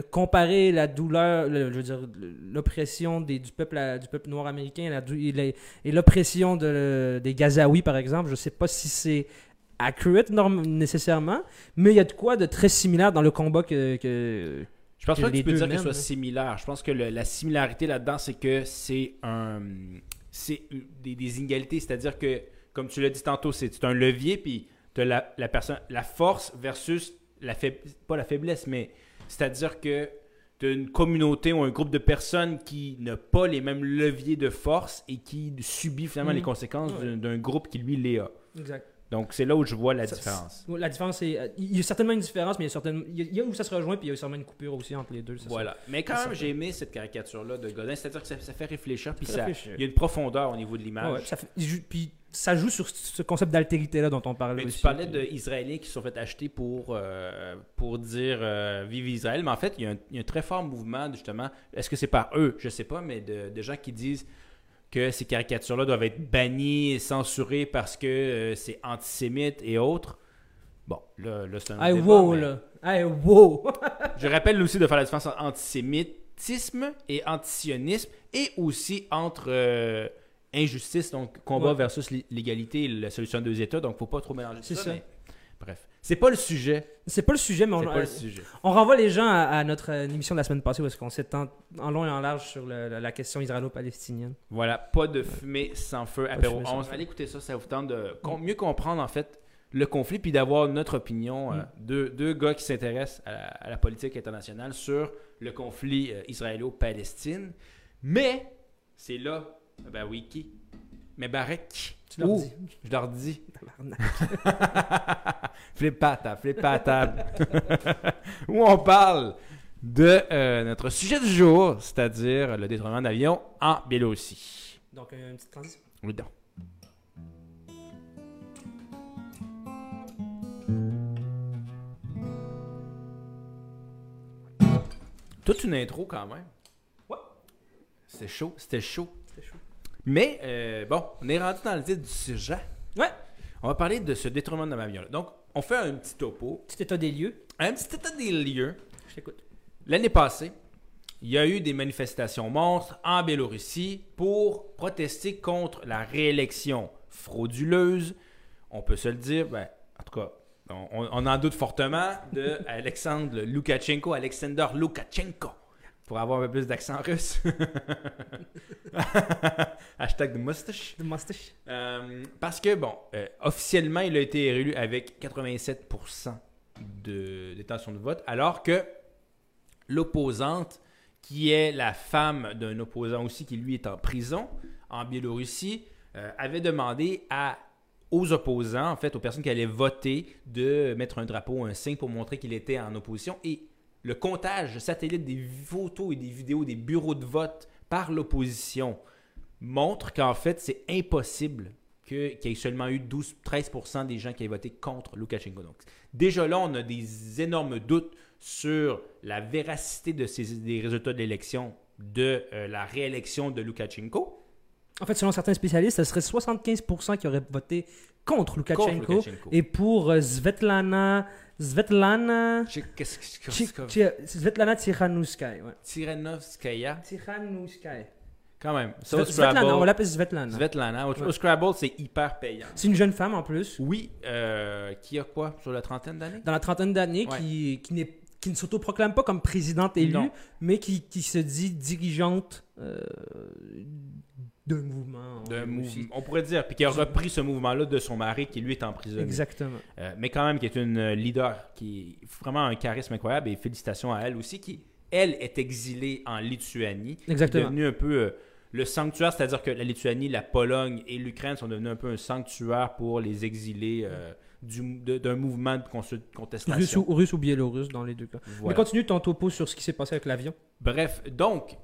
[SPEAKER 2] comparer la douleur, le- je veux dire, l'oppression des- du peuple, à- du peuple noir américain la et l'oppression de- des Gazaouis, par exemple. Je ne sais pas si c'est accurate nécessairement, mais il y a de quoi de très similaire dans le combat que... que-
[SPEAKER 1] Je pense
[SPEAKER 2] que
[SPEAKER 1] pas que tu peux dire que ce soit similaire. Je pense que le- la similarité là-dedans, c'est que c'est un, c'est des, des inégalités. C'est-à-dire que, comme tu l'as dit tantôt, c'est un levier, puis tu as la, la personne, la force versus la faiblesse, pas la faiblesse, mais c'est-à-dire que tu as une communauté ou un groupe de personnes qui n'a pas les mêmes leviers de force et qui subit finalement les conséquences
[SPEAKER 2] Ouais.
[SPEAKER 1] d'un- d'un groupe qui, lui, les a.
[SPEAKER 2] Exact.
[SPEAKER 1] Donc, c'est là où je vois la
[SPEAKER 2] Ça-
[SPEAKER 1] différence.
[SPEAKER 2] La différence, c'est... euh, Il y a certainement une différence, mais il y a, certainement, il y a- où ça se rejoint, puis il y a certainement une coupure aussi entre les deux.
[SPEAKER 1] Voilà. Mais quand même, j'ai aimé cette caricature-là de Godin. C'est-à-dire que ça, ça fait réfléchir, puis ça, il y a une profondeur au niveau de l'image.
[SPEAKER 2] Ouais, puis ça joue sur ce concept d'altérité-là dont on parlait
[SPEAKER 1] Mais
[SPEAKER 2] aussi.
[SPEAKER 1] tu parlais d'Israéliens qui se sont fait acheter pour, euh, pour dire euh, Vive Israël. Mais en fait, il y, a un, il y a un très fort mouvement, justement. Est-ce que c'est par eux? Je sais pas, mais de, de gens qui disent que ces caricatures-là doivent être bannies et censurées parce que euh, c'est antisémite et autres. Bon, là, là c'est un.
[SPEAKER 2] Hey,
[SPEAKER 1] débat,
[SPEAKER 2] wow,
[SPEAKER 1] mais
[SPEAKER 2] là. Hey, wow.
[SPEAKER 1] Je rappelle aussi de faire la différence entre antisémitisme et antisionisme et aussi entre euh, injustice, donc combat
[SPEAKER 2] Ouais.
[SPEAKER 1] versus l'é- l'égalité et la solution de deux États. Donc, faut pas trop mélanger ça.
[SPEAKER 2] ça.
[SPEAKER 1] mais bref, c'est pas le sujet.
[SPEAKER 2] C'est pas le sujet, mais
[SPEAKER 1] C'est
[SPEAKER 2] on,
[SPEAKER 1] pas le sujet.
[SPEAKER 2] on renvoie les gens à, à notre euh, émission de la semaine passée où est-ce qu'on s'étend en long et en large sur le- la, la question israélo-palestinienne.
[SPEAKER 1] Voilà, pas de fumée sans feu. Apéro
[SPEAKER 2] fumée sans
[SPEAKER 1] 11.
[SPEAKER 2] feu.
[SPEAKER 1] Allez écouter ça, ça vous tente de com- mieux comprendre en fait le conflit puis d'avoir notre opinion. euh,
[SPEAKER 2] Mm.
[SPEAKER 1] deux, deux gars qui s'intéressent à, la- à la politique internationale sur le conflit euh, israélo-palestine. Mais c'est là, ben oui, qui? Mais Barek.
[SPEAKER 2] Tu leur
[SPEAKER 1] Ouh,
[SPEAKER 2] dis.
[SPEAKER 1] Je leur dis.
[SPEAKER 2] Tabarnak.
[SPEAKER 1] flip pas à table, flip pas à table. Où on parle de euh, notre sujet du jour, c'est-à-dire le détournement d'avion en Biélorussie.
[SPEAKER 2] Donc, euh, une petite transition.
[SPEAKER 1] Oui, donc. Toute une intro quand même.
[SPEAKER 2] Ouais.
[SPEAKER 1] C'était chaud, c'était chaud. Mais euh, bon, on est rendu dans le titre du sujet.
[SPEAKER 2] Ouais.
[SPEAKER 1] On va parler de ce détournement de l'avion. Donc, on fait un petit topo,
[SPEAKER 2] Petit état des lieux.
[SPEAKER 1] un petit état des lieux.
[SPEAKER 2] Je t'écoute.
[SPEAKER 1] L'année passée, il y a eu des manifestations monstres en Biélorussie pour protester contre la réélection frauduleuse. On peut se le dire, ben, en tout cas, on en doute fortement de Alexandre Loukachenko, Alexander Loukachenko. Pour avoir un peu plus d'accent russe. Hashtag de moustache.
[SPEAKER 2] De moustache.
[SPEAKER 1] Euh, parce que, bon, euh, officiellement, il a été élu avec 87% de détention de vote, alors que l'opposante, qui est la femme d'un opposant aussi qui, lui, est en prison en Biélorussie, euh, avait demandé à, aux opposants, en fait, aux personnes qui allaient voter, de mettre un drapeau, un signe pour montrer qu'il était en opposition. Et le comptage satellite des photos et des vidéos des bureaux de vote par l'opposition montre qu'en fait, c'est impossible qu'il y ait seulement eu 12-13% des gens qui aient voté contre Loukachenko. Donc, déjà là, on a des énormes doutes sur la véracité des résultats de l'élection, de euh, la réélection de Loukachenko.
[SPEAKER 2] En fait, selon certains spécialistes, ce serait 75% qui auraient voté contre. Loukachenko. Et pour euh, Svetlana. Svetlana. Svetlana Tsikhanouskaya. Ouais.
[SPEAKER 1] Tirenovskaya,
[SPEAKER 2] Tsikhanouskaya.
[SPEAKER 1] quand même. Au
[SPEAKER 2] Sve- Svetlana, on
[SPEAKER 1] Scrabble,
[SPEAKER 2] l'appelle Svetlana.
[SPEAKER 1] Svetlana. Au, au
[SPEAKER 2] Ouais.
[SPEAKER 1] Scrabble, c'est hyper payant.
[SPEAKER 2] C'est une jeune femme en plus,
[SPEAKER 1] Oui, euh, qui a quoi? Sur la trentaine d'années?
[SPEAKER 2] Dans la trentaine d'années,
[SPEAKER 1] Ouais.
[SPEAKER 2] qui, qui, n'est- qui ne s'autoproclame pas comme présidente élue,
[SPEAKER 1] Non.
[SPEAKER 2] mais qui, qui se dit dirigeante euh, d'un mouvement.
[SPEAKER 1] d'un mouvement, on pourrait dire, puis qui a repris ce mouvement-là de son mari qui lui est emprisonné.
[SPEAKER 2] Exactement.
[SPEAKER 1] Euh, mais quand même qui est une euh, leader qui a vraiment un charisme incroyable et félicitations à elle aussi qui, elle, est exilée en Lituanie. qui est
[SPEAKER 2] Exactement.
[SPEAKER 1] devenue un peu euh, le sanctuaire, c'est-à-dire que la Lituanie, la Pologne et l'Ukraine sont devenus un peu un sanctuaire pour les exilés euh, du- d'un mouvement de contestation.
[SPEAKER 2] Russe ou, russe ou biélorusse dans les deux cas.
[SPEAKER 1] Voilà.
[SPEAKER 2] Mais continue ton topo sur ce qui s'est passé avec l'avion.
[SPEAKER 1] Bref, donc,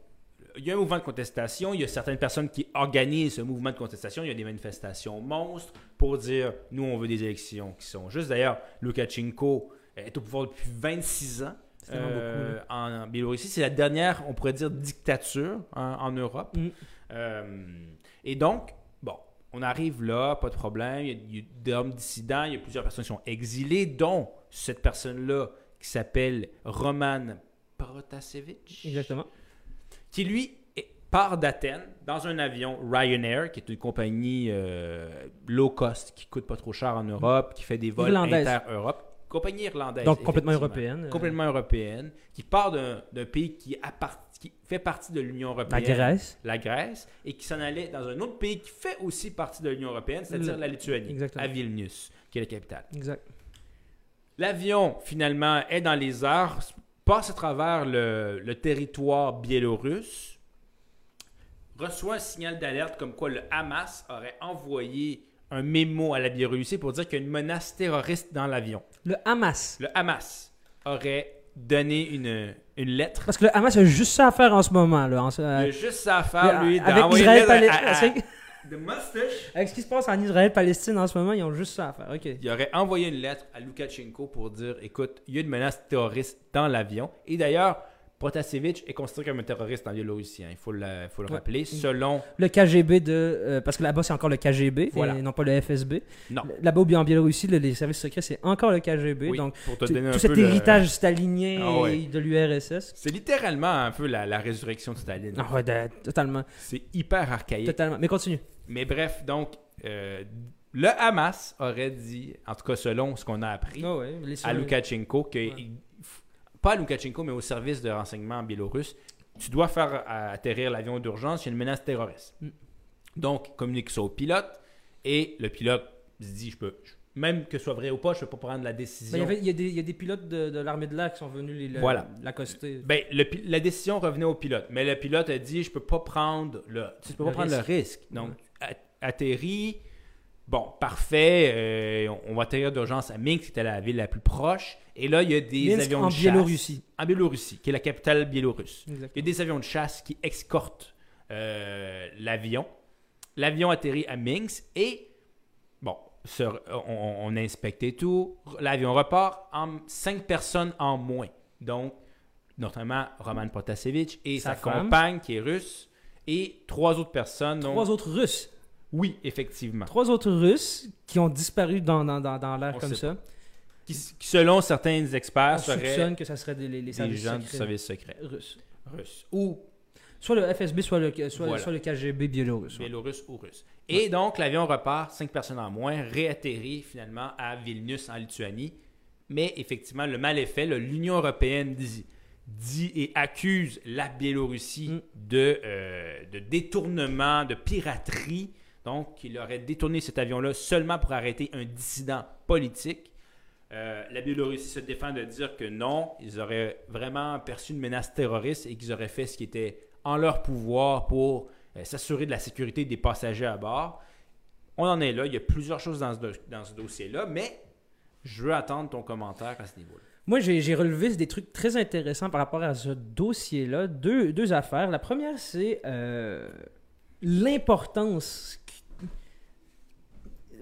[SPEAKER 1] il y a un mouvement de contestation, il y a certaines personnes qui organisent ce mouvement de contestation, il y a des manifestations monstres pour dire nous, on veut des élections qui sont justes. D'ailleurs, Lukashenko est au pouvoir depuis 26 ans. Euh,
[SPEAKER 2] beaucoup,
[SPEAKER 1] en, en Biélorussie, c'est la dernière, on pourrait dire, dictature en, en Europe.
[SPEAKER 2] Mm.
[SPEAKER 1] Euh, et donc, bon, on arrive là, pas de problème. Il y a, a d'hommes dissidents, il y a plusieurs personnes qui sont exilées, dont cette personne-là qui s'appelle Roman Protasevich
[SPEAKER 2] Exactement.
[SPEAKER 1] Qui lui part d'Athènes dans un avion Ryanair, qui est une compagnie euh, low cost qui coûte pas trop cher en Europe, qui fait des vols inter-Europe. Compagnie irlandaise.
[SPEAKER 2] Donc complètement européenne.
[SPEAKER 1] Complètement européenne, qui part d'un pays qui, appart- qui fait partie de l'Union
[SPEAKER 2] La
[SPEAKER 1] européenne,
[SPEAKER 2] Grèce.
[SPEAKER 1] la Grèce, et qui s'en allait dans un autre pays qui fait aussi partie de l'Union européenne, c'est-à-dire la Lituanie,
[SPEAKER 2] Exactement.
[SPEAKER 1] à Vilnius, qui est la capitale.
[SPEAKER 2] Exact.
[SPEAKER 1] L'avion, finalement, est dans les airs, passe à travers le, le territoire biélorusse, reçoit un signal d'alerte comme quoi le Hamas aurait envoyé un mémo à la Biélorussie pour dire qu'il y a une menace terroriste dans l'avion.
[SPEAKER 2] Le Hamas.
[SPEAKER 1] Le Hamas aurait donné une, une lettre.
[SPEAKER 2] Parce que le Hamas a juste ça à faire en ce moment. Là, en ce-
[SPEAKER 1] Il a
[SPEAKER 2] euh,
[SPEAKER 1] juste ça à faire, lui,
[SPEAKER 2] avec
[SPEAKER 1] d'envoyer une
[SPEAKER 2] Israël
[SPEAKER 1] lettre à- à-
[SPEAKER 2] Avec,
[SPEAKER 1] de moustache.
[SPEAKER 2] avec ce qui se passe en Israël-Palestine en ce moment, ils ont juste ça à faire. Ok.
[SPEAKER 1] Il aurait envoyé une lettre à Loukachenko pour dire écoute, il y a une menace terroriste dans l'avion. Et d'ailleurs, Protasevich est considéré comme un terroriste en Biélorussie. hein. Il faut le, faut le
[SPEAKER 2] Ouais.
[SPEAKER 1] rappeler. Selon.
[SPEAKER 2] Le KGB de. euh, parce que là-bas, c'est encore le KGB
[SPEAKER 1] Voilà.
[SPEAKER 2] et non pas le FSB.
[SPEAKER 1] Non.
[SPEAKER 2] Là-bas, bien en Biélorussie, le- les services secrets, c'est encore le KGB.
[SPEAKER 1] Oui,
[SPEAKER 2] donc,
[SPEAKER 1] pour te donner un
[SPEAKER 2] tout cet
[SPEAKER 1] le-
[SPEAKER 2] héritage stalinien
[SPEAKER 1] Ah ouais.
[SPEAKER 2] de l'URSS.
[SPEAKER 1] C'est littéralement un peu la, la résurrection de Staline.
[SPEAKER 2] Ah ouais, de- totalement.
[SPEAKER 1] C'est hyper archaïque.
[SPEAKER 2] Totalement. Mais continue.
[SPEAKER 1] Mais bref, donc, euh, le Hamas aurait dit, en tout cas selon ce qu'on a appris,
[SPEAKER 2] Ah ouais,
[SPEAKER 1] à Loukachenko, que,
[SPEAKER 2] Ouais.
[SPEAKER 1] Pas à Loukachenko, mais au service de renseignement biélorusse, tu dois faire atterrir l'avion d'urgence, il y a une menace terroriste.
[SPEAKER 2] Mm.
[SPEAKER 1] Donc, communique ça au pilote, et le pilote se dit, je peux, je- même que ce soit vrai ou pas, je ne peux pas prendre la
[SPEAKER 2] Ben,
[SPEAKER 1] décision.
[SPEAKER 2] il, y avait- il y a des, il y a des pilotes de, de l'armée de l'air qui sont venus le-
[SPEAKER 1] Voilà.
[SPEAKER 2] l'accoster.
[SPEAKER 1] Ben, le la décision revenait au pilote, mais le pilote a dit je peux pas prendre le, tu peux
[SPEAKER 2] Le
[SPEAKER 1] pas prendre
[SPEAKER 2] risque.
[SPEAKER 1] le risque. Donc, atterri, bon, parfait, euh, on, va atterrir d'urgence à Minsk, qui était la ville la plus proche, et là il y a des
[SPEAKER 2] Minsk
[SPEAKER 1] avions
[SPEAKER 2] en
[SPEAKER 1] de chasse.
[SPEAKER 2] Biélorussie.
[SPEAKER 1] En Biélorussie, qui est la capitale biélorusse. Il y a des avions de chasse qui escortent euh, l'avion. L'avion atterrit à Minsk et, bon, on, on a inspecté tout. L'avion repart en cinq personnes en moins. Donc, notamment Roman Protasevich et
[SPEAKER 2] Sa
[SPEAKER 1] compagne qui est russe et trois autres personnes. donc-
[SPEAKER 2] Trois autres Russes.
[SPEAKER 1] Oui, effectivement.
[SPEAKER 2] Trois autres Russes qui ont disparu dans, dans, dans, dans l'air
[SPEAKER 1] On
[SPEAKER 2] comme ça.
[SPEAKER 1] Qui, qui, selon certains
[SPEAKER 2] On
[SPEAKER 1] experts, seraient
[SPEAKER 2] soupçonne que ça serait des, les, les
[SPEAKER 1] des gens du service secret
[SPEAKER 2] russes.
[SPEAKER 1] russe ou
[SPEAKER 2] Soit le FSB, soit le, soit,
[SPEAKER 1] Voilà.
[SPEAKER 2] soit le KGB biélorusse.
[SPEAKER 1] Biélorusse ou russe. Et donc, l'avion repart, cinq personnes en moins, réatterrit finalement à Vilnius en Lituanie. Mais effectivement, le mal est fait. L'Union européenne dit dit et accuse la Biélorussie
[SPEAKER 2] Mm.
[SPEAKER 1] de, euh, de détournement, de piraterie. Donc, il aurait détourné cet avion-là seulement pour arrêter un dissident politique. Euh, la Biélorussie se défend de dire que non, ils auraient vraiment perçu une menace terroriste et qu'ils auraient fait ce qui était en leur pouvoir pour euh, s'assurer de la sécurité des passagers à bord. On en est là. Il y a plusieurs choses dans ce, dossier-là, mais je veux attendre ton commentaire à ce niveau-là.
[SPEAKER 2] Moi, j'ai relevé des trucs très intéressants par rapport à ce dossier-là. Deux, affaires. La première, c'est euh, l'importance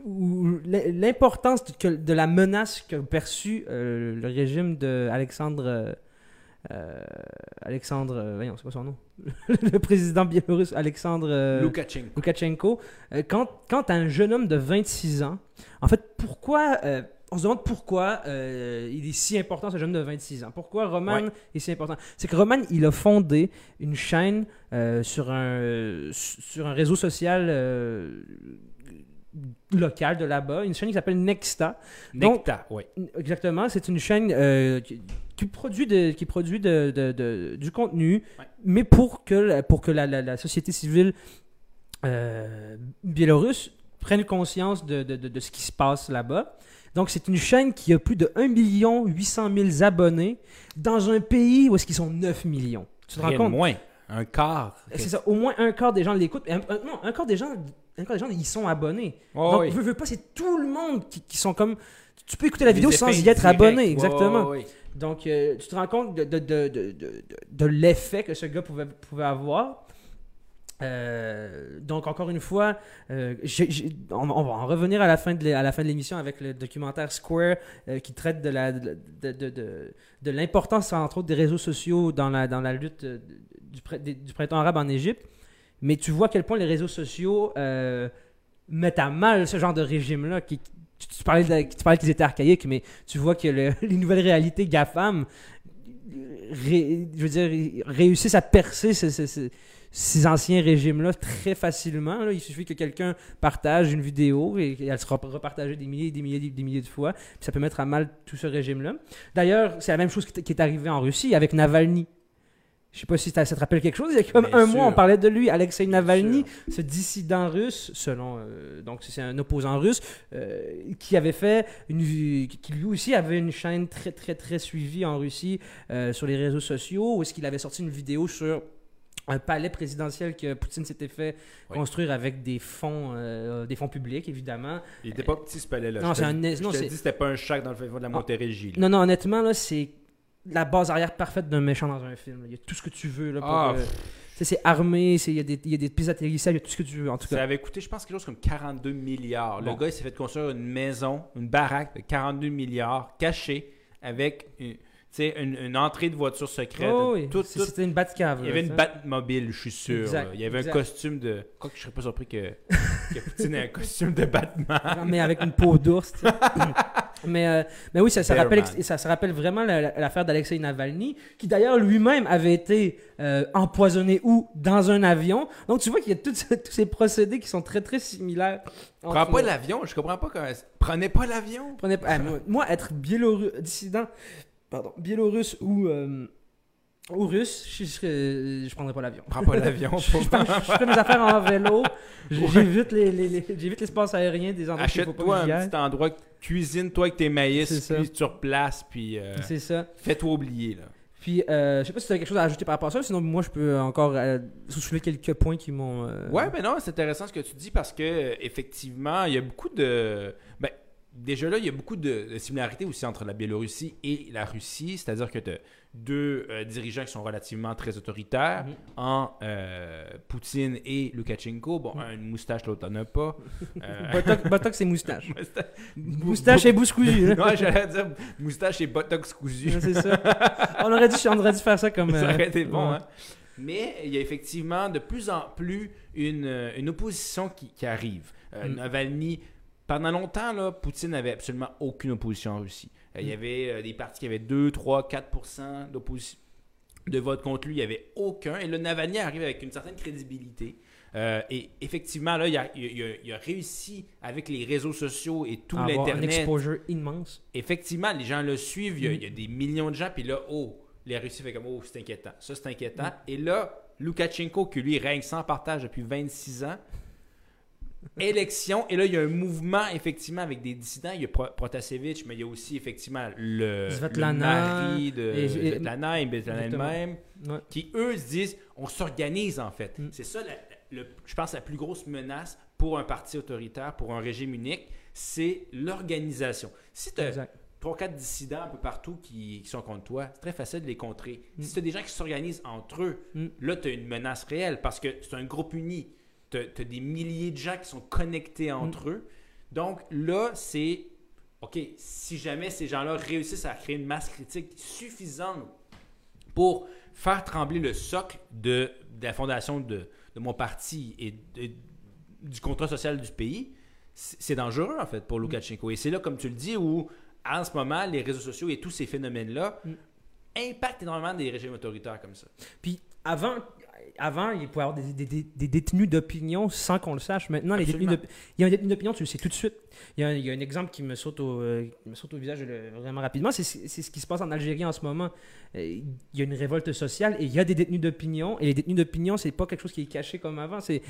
[SPEAKER 2] ou l'importance que- de la menace qu'a perçue euh, le régime de Alexandre euh, euh, Alexandre voyons c'est quoi son nom? Le président biélorusse Alexandre euh,
[SPEAKER 1] Loukachenko.
[SPEAKER 2] Loukachenko, euh, quand, quand un jeune homme de 26 ans, en fait, pourquoi, on se demande pourquoi il est si important, ce jeune de 26 ans? Pourquoi Roman
[SPEAKER 1] Ouais.
[SPEAKER 2] est si important? C'est que Roman, il a fondé une chaîne sur, un, sur un réseau social euh, local de là-bas, une chaîne qui s'appelle Nexta. Donc-
[SPEAKER 1] Necta, oui.
[SPEAKER 2] Exactement, c'est une chaîne euh, qui, qui produit, de, qui produit de, de- de- du contenu,
[SPEAKER 1] Ouais.
[SPEAKER 2] mais pour que, la- pour que la, la- la société civile euh, biélorusse prenne conscience de, de- ce qui se passe là-bas. Donc, c'est une chaîne qui a plus de 1 800 000 abonnés dans un pays où est-ce qu'ils sont 9 millions. Tu te rends compte?
[SPEAKER 1] moins. Un quart.
[SPEAKER 2] C'est ça, au moins un quart des gens l'écoutent. Non, un quart des gens, quart des gens, ils sont abonnés.
[SPEAKER 1] Oh,
[SPEAKER 2] Donc,
[SPEAKER 1] oui.
[SPEAKER 2] veux, veux pas, c'est tout le monde qui, qui sont comme. Tu peux écouter la vidéo sans y être abonné, exactement. Donc, euh, tu te rends compte de, de, de, de, de, de l'effet que ce gars pouvait, pouvait avoir. Euh, donc, encore une fois, euh, on, on va en revenir à la fin de l'émission avec le documentaire Square euh, qui traite de la de, de, de, de- de l'importance, entre autres, des réseaux sociaux dans la, dans la lutte du, du printemps arabe en Égypte. Mais tu vois à quel point les réseaux sociaux euh, mettent à mal ce genre de régime-là. Qui, tu, parlais qu'ils étaient archaïques, mais tu vois que le- les nouvelles réalités GAFAM je veux dire, réussissent à percer ces, anciens régimes-là très facilement. Il suffit que quelqu'un partage une vidéo et elle sera repartagée des milliers et des milliers, des milliers de fois. Ça peut mettre à mal tout ce régime-là. D'ailleurs, c'est la même chose qui est arrivée en Russie avec Navalny. Je sais pas si ça te rappelle quelque chose. Il y a comme
[SPEAKER 1] Bien
[SPEAKER 2] un
[SPEAKER 1] sûr.
[SPEAKER 2] mois, on parlait de lui, Alexei Navalny, ce dissident russe, selon euh, donc c'est un opposant russe, euh, qui avait fait une, qui lui aussi avait une chaîne très très très suivie en Russie euh, sur les réseaux sociaux, où est-ce qu'il avait sorti une vidéo sur un palais présidentiel que Poutine s'était fait
[SPEAKER 1] Oui.
[SPEAKER 2] construire avec des fonds, euh, des fonds publics évidemment.
[SPEAKER 1] Il était pas petit ce palais-là.
[SPEAKER 2] Non, c'est un-
[SPEAKER 1] je
[SPEAKER 2] non,
[SPEAKER 1] te dis, c'était pas un chac dans le fond de la Montérégie. là.
[SPEAKER 2] Non non honnêtement là c'est la base arrière parfaite d'un méchant dans un film. Il y a tout ce que tu veux là. Pour,
[SPEAKER 1] Ah,
[SPEAKER 2] euh, c'est armé, il y a des il y a des pistes atterrissables, il y a tout ce que tu veux en tout
[SPEAKER 1] Ça
[SPEAKER 2] cas.
[SPEAKER 1] avait coûté, je pense, quelque chose comme 42 milliards.
[SPEAKER 2] Bon.
[SPEAKER 1] Le gars, il s'est fait construire une maison, une baraque de 42 milliards, cachée, avec une, sais, une, une entrée de voiture secrète.
[SPEAKER 2] Oh, oui.
[SPEAKER 1] Tout-
[SPEAKER 2] C'est-
[SPEAKER 1] tout-
[SPEAKER 2] C'était une Batcave.
[SPEAKER 1] il y avait une
[SPEAKER 2] ça.
[SPEAKER 1] Batmobile, je suis sûr.
[SPEAKER 2] Exact.
[SPEAKER 1] Il y avait
[SPEAKER 2] exact.
[SPEAKER 1] un costume de. Quoi que je serais pas surpris que, que Poutine ait un costume de Batman.
[SPEAKER 2] mais avec une peau d'ours. mais, euh, mais oui, ça, ça, rappelle, ça, ça rappelle vraiment la- la- l'affaire d'Alexei Navalny, qui d'ailleurs lui-même avait été euh, empoisonné où Dans un avion. Donc tu vois qu'il y a tous ce- tous ces procédés qui sont très très similaires.
[SPEAKER 1] Prends pas l'avion, je comprends pas comment. Prenez pas l'avion.
[SPEAKER 2] Prenez pas- ah, moi, être biélorusse, dissident, pardon, biélorusse ou, euh, ou russe, je, je, je prendrais pas l'avion.
[SPEAKER 1] Prends pas l'avion.
[SPEAKER 2] Je, je, ferais mes affaires en vélo, j'évite les, les- les- aérien des endroits
[SPEAKER 1] Achète-toi un petit endroit, cuisine-toi avec tes maïs, puis tu replaces, puis euh,
[SPEAKER 2] C'est ça.
[SPEAKER 1] fais-toi oublier. Là.
[SPEAKER 2] Puis, euh, je sais pas si tu as quelque chose à ajouter par rapport à ça, sinon moi je peux encore euh, soulever quelques points qui m'ont. euh,
[SPEAKER 1] Ouais, mais non, c'est intéressant ce que tu dis parce que effectivement, il y a beaucoup de. Ben, déjà là, il y a beaucoup de, de similarités aussi entre la Biélorussie et la Russie, c'est-à-dire que tu as deux euh, dirigeants qui sont relativement très autoritaires,
[SPEAKER 2] Mhm.
[SPEAKER 1] en euh, Poutine et Loukachenko. Bon,
[SPEAKER 2] Mhm.
[SPEAKER 1] un une moustache, l'autre n'en a pas. Euh,
[SPEAKER 2] Botox, Botox et moustache.
[SPEAKER 1] moustache-
[SPEAKER 2] Moustache et bouche cousue.
[SPEAKER 1] Non, j'allais dire moustache et botox cousu.
[SPEAKER 2] C'est ça. On aurait, dû, on aurait dû faire ça comme.
[SPEAKER 1] Ça aurait été bon,
[SPEAKER 2] ouais.
[SPEAKER 1] hein? Mais il y a effectivement de plus en plus une, une opposition qui, qui arrive.
[SPEAKER 2] Mm.
[SPEAKER 1] Navalny, pendant longtemps, là, Poutine n'avait absolument aucune opposition en Russie. Euh, Il y
[SPEAKER 2] Mm.
[SPEAKER 1] avait euh, des partis qui avaient 2, 3, 4 d'opposition de vote contre lui. Il n'y avait aucun. Et le Navalny arrive avec une certaine crédibilité. Euh, et effectivement, là, il a, il a- il a réussi avec les réseaux sociaux et tout
[SPEAKER 2] avoir un
[SPEAKER 1] l'Internet
[SPEAKER 2] exposure immense.
[SPEAKER 1] effectivement, les gens le suivent, il y a,
[SPEAKER 2] Mm.
[SPEAKER 1] il y a des millions de gens, puis là, oh, la Russie fait comme oh, c'est inquiétant. Ça, c'est inquiétant. Et là, Loukachenko, qui lui règne sans partage depuis 26 ans, élection. Et là, il y a un mouvement, effectivement, avec des dissidents. Il y a Pro- Protasevich, mais il y a aussi, effectivement, le,
[SPEAKER 2] Svetlana,
[SPEAKER 1] le mari de
[SPEAKER 2] et- et-
[SPEAKER 1] Svetlana et Svetlana
[SPEAKER 2] Exactement.
[SPEAKER 1] elle-même,
[SPEAKER 2] Ouais.
[SPEAKER 1] qui, eux, se disent on s'organise, en fait.
[SPEAKER 2] Mm.
[SPEAKER 1] C'est ça, la- le- je pense, la plus grosse menace pour un parti autoritaire, pour un régime unique, c'est l'organisation. Si tu as
[SPEAKER 2] Exact.
[SPEAKER 1] 3-4 dissidents un peu partout qui, qui sont contre toi, c'est très facile de les contrer.
[SPEAKER 2] Mm.
[SPEAKER 1] Si tu as des gens qui s'organisent entre eux,
[SPEAKER 2] Mm.
[SPEAKER 1] là, tu as une menace réelle parce que c'est un groupe uni. Tu as, des milliers de gens qui sont connectés entre eux. Donc là, c'est OK, si jamais ces gens-là réussissent à créer une masse critique suffisante pour faire trembler le socle de, de la fondation de, de mon parti et de- du contrat social du pays, c'est c'est dangereux en fait pour Loukachenko. Et c'est là, comme tu le dis, où en ce moment, les réseaux sociaux et tous ces phénomènes-là
[SPEAKER 2] Mm.
[SPEAKER 1] impactent énormément des régimes autoritaires comme ça.
[SPEAKER 2] Puis avant, avant, il pouvait y avoir des, des- des- des détenus d'opinion sans qu'on le sache. Maintenant, les détenus il y a un détenu d'opinion, tu le sais tout de suite. Il y a un, il y a un exemple qui me saute au, euh, qui me saute au visage vraiment rapidement. C'est ce qui se passe en Algérie en ce moment. Euh, Il y a une révolte sociale et il y a des détenus d'opinion. Et les détenus d'opinion, c'est pas quelque chose qui est caché comme avant. C'est,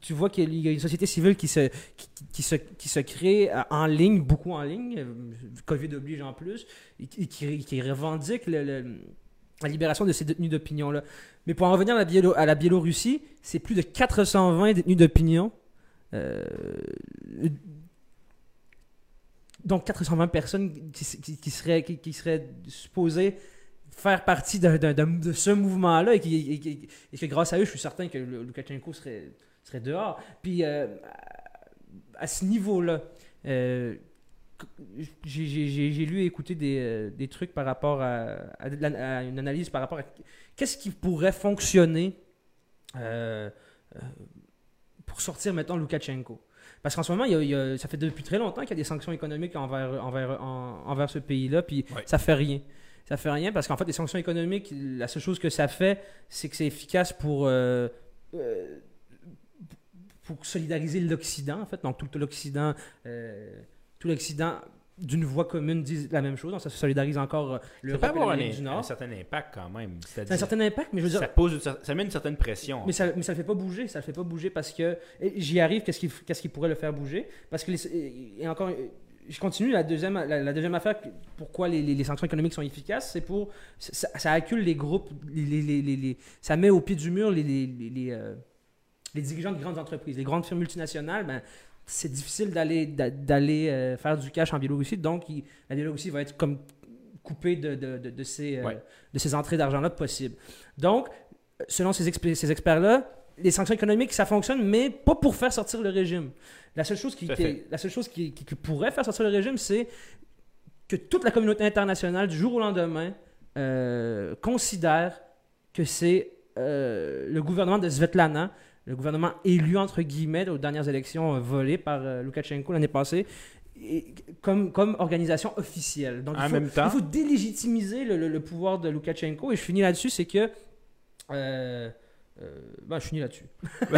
[SPEAKER 2] tu vois qu'il y a une société civile qui se, qui, qui- qui se, qui se crée euh, en ligne, beaucoup en ligne, Covid oblige en plus, et qui, qui- qui revendique le- le- la libération de ces détenus d'opinion-là. Mais pour en revenir à la, à la Biélorussie, c'est plus de 420 détenus d'opinion. Euh, donc 420 personnes qui, qui- seraient, qui, qui seraient supposées faire partie d'un- de ce mouvement-là et, et et que grâce à eux, je suis certain que Loukachenko serait, serait dehors. Puis euh, à, à ce niveau-là, euh, j'ai- lu et écouté des, euh, des trucs par rapport à, une analyse par rapport à qu'est-ce qui pourrait fonctionner euh, euh, pour sortir, mettons, Loukachenko. Parce qu'en ce moment, il y a- il y a- ça fait depuis très longtemps qu'il y a des sanctions économiques envers, envers, en- envers ce pays-là, puis
[SPEAKER 1] Ouais.
[SPEAKER 2] ça fait rien. Ça fait rien parce qu'en fait, les sanctions économiques, la seule chose que ça fait, c'est que c'est efficace pour, euh, pour solidariser l'Occident, en fait. Donc, tout l'Occident, euh, tout l'Occident d'une voix commune disent la même chose. Donc, ça solidarise encore euh,
[SPEAKER 1] Ça
[SPEAKER 2] l'Europe
[SPEAKER 1] peut avoir un,
[SPEAKER 2] du
[SPEAKER 1] un certain impact quand même.
[SPEAKER 2] C'est un certain impact, mais je veux dire,
[SPEAKER 1] ça, pose une ça met une certaine pression.
[SPEAKER 2] mais ça ne le fait pas bouger, ça le fait pas bouger parce que j'y arrive, qu'est-ce qui, qu'est-ce qui pourrait le faire bouger? Parce que, les- et, et encore, je continue, la deuxième, la, la deuxième affaire, pourquoi les, les- les sanctions économiques sont efficaces, c'est pour, ça, ça accule les groupes, les, ça met au pied du mur les, les, euh, les dirigeants de grandes entreprises, les grandes firmes multinationales, ben, c'est difficile d'aller, d'a- d'aller euh, faire du cash en Biélorussie, donc il- la Biélorussie va être comme coupée de, de, de, de ces, euh,
[SPEAKER 1] Ouais.
[SPEAKER 2] de ces entrées d'argent-là possibles. Donc, selon ces, experts-là, les sanctions économiques, ça fonctionne, mais pas pour faire sortir le régime. La seule chose qui,
[SPEAKER 1] Tout à
[SPEAKER 2] qui-
[SPEAKER 1] fait.
[SPEAKER 2] la seule chose qui, qui- qui pourrait faire sortir le régime, c'est que toute la communauté internationale, du jour au lendemain, euh, considère que c'est le gouvernement de Svetlana, le gouvernement élu, entre guillemets, aux dernières élections euh, volées par euh, Loukachenko l'année passée, et- comme, comme organisation officielle. Donc,
[SPEAKER 1] En
[SPEAKER 2] il faut,
[SPEAKER 1] même temps-
[SPEAKER 2] il faut délégitimiser le, le- le pouvoir de Loukachenko. Et je finis là-dessus, c'est que... euh, euh, ben, je finis là-dessus.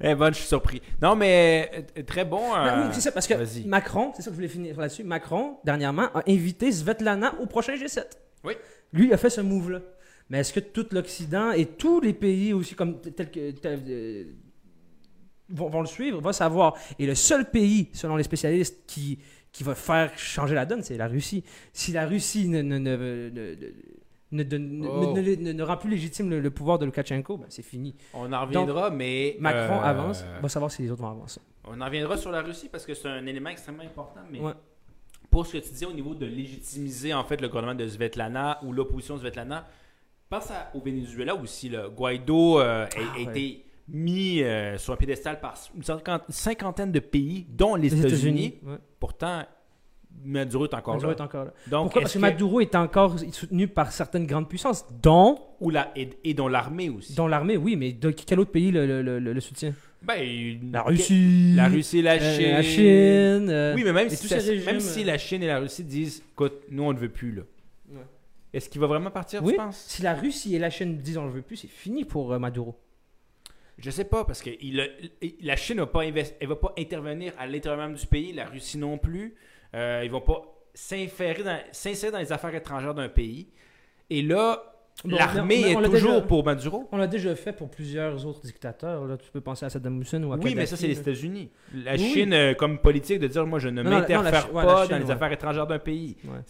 [SPEAKER 1] Eh ben, je suis surpris. Non, mais très bon.
[SPEAKER 2] Ben
[SPEAKER 1] euh,
[SPEAKER 2] oui, c'est ça, parce que. Macron, c'est ça que je voulais finir là-dessus, Macron, dernièrement, a invité Svetlana au prochain G7.
[SPEAKER 1] Oui.
[SPEAKER 2] Lui, il a fait ce move-là. Mais est-ce que tout l'Occident et tous les pays aussi, comme t- tels que. tels, euh, vont, vont le suivre, va savoir. Et le seul pays, selon les spécialistes, qui, qui va faire changer la donne, c'est la Russie. Si la Russie ne, ne, ne, ne- ne-
[SPEAKER 1] Oh.
[SPEAKER 2] ne- ne- ne rend plus légitime le, le pouvoir de Loukachenko, ben c'est fini.
[SPEAKER 1] On en reviendra, mais.
[SPEAKER 2] Macron
[SPEAKER 1] euh,
[SPEAKER 2] avance, va savoir si les autres vont avancer.
[SPEAKER 1] On en reviendra sur la Russie parce que c'est un élément extrêmement important. Mais
[SPEAKER 2] Ouais.
[SPEAKER 1] pour ce que tu disais au niveau de légitimiser en fait le gouvernement de Svetlana ou l'opposition de Svetlana, pense à- au Venezuela aussi. Là. Guaido euh, a, a
[SPEAKER 2] Ah, ouais.
[SPEAKER 1] été mis euh, sur un piédestal par une cinquantaine de pays, dont les,
[SPEAKER 2] Les
[SPEAKER 1] États-Unis.
[SPEAKER 2] Ouais.
[SPEAKER 1] Pourtant, Maduro est encore
[SPEAKER 2] Maduro
[SPEAKER 1] là.
[SPEAKER 2] est encore là.
[SPEAKER 1] Donc,
[SPEAKER 2] Pourquoi? Parce que Maduro est encore soutenu par certaines grandes puissances, dont,
[SPEAKER 1] Ou la, et, et dont l'armée aussi.
[SPEAKER 2] dont l'armée, oui, mais de quel autre pays le, le, le, le soutient?
[SPEAKER 1] Ben,
[SPEAKER 2] La Russie.
[SPEAKER 1] La Russie, la
[SPEAKER 2] euh,
[SPEAKER 1] Chine.
[SPEAKER 2] la Chine. euh,
[SPEAKER 1] Oui, mais même si, ça-
[SPEAKER 2] régimes,
[SPEAKER 1] même si
[SPEAKER 2] euh,
[SPEAKER 1] la Chine et la Russie disent, écoute, nous on ne veut plus là. Est-ce qu'il va vraiment partir,
[SPEAKER 2] Oui.
[SPEAKER 1] tu penses?
[SPEAKER 2] Si la Russie et la Chine disent on ne veut plus, c'est fini pour euh, Maduro.
[SPEAKER 1] Je sais pas, parce que il a- il- la Chine ne va, pas invest- elle va pas intervenir à l'intérieur même du pays, la Russie non plus. Euh, ils vont pas s'insérer dans, les affaires étrangères d'un pays. Et là, l'armée est toujours
[SPEAKER 2] déjà-
[SPEAKER 1] pour Maduro.
[SPEAKER 2] On l'a déjà fait pour plusieurs autres dictateurs. Là. Tu peux penser à Saddam Hussein ou à
[SPEAKER 1] Oui, mais ça, c'est les. États-Unis. La
[SPEAKER 2] Oui.
[SPEAKER 1] Chine, euh, comme politique, de dire moi, je ne m'interfère
[SPEAKER 2] ouais,
[SPEAKER 1] pas
[SPEAKER 2] Chine,
[SPEAKER 1] dans les
[SPEAKER 2] ouais.
[SPEAKER 1] affaires étrangères d'un pays.
[SPEAKER 2] Ouais.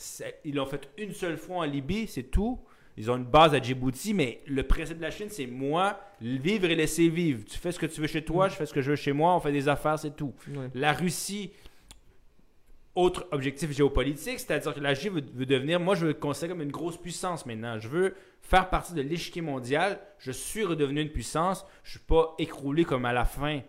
[SPEAKER 1] Ils l'ont fait une seule fois en Libye, c'est tout. Ils ont une base à Djibouti, mais le principe de la Chine, c'est moi, vivre et laisser vivre. Tu fais ce que tu veux chez toi, je fais ce que je veux chez moi, on fait des affaires, c'est tout. La Russie, autre objectif géopolitique, c'est-à-dire que la Russie veut, devenir, moi je veux le considérer comme une grosse puissance maintenant. Je veux faire partie de l'échiquier mondial. Je suis redevenu une puissance. Je suis pas écroulé comme à la fin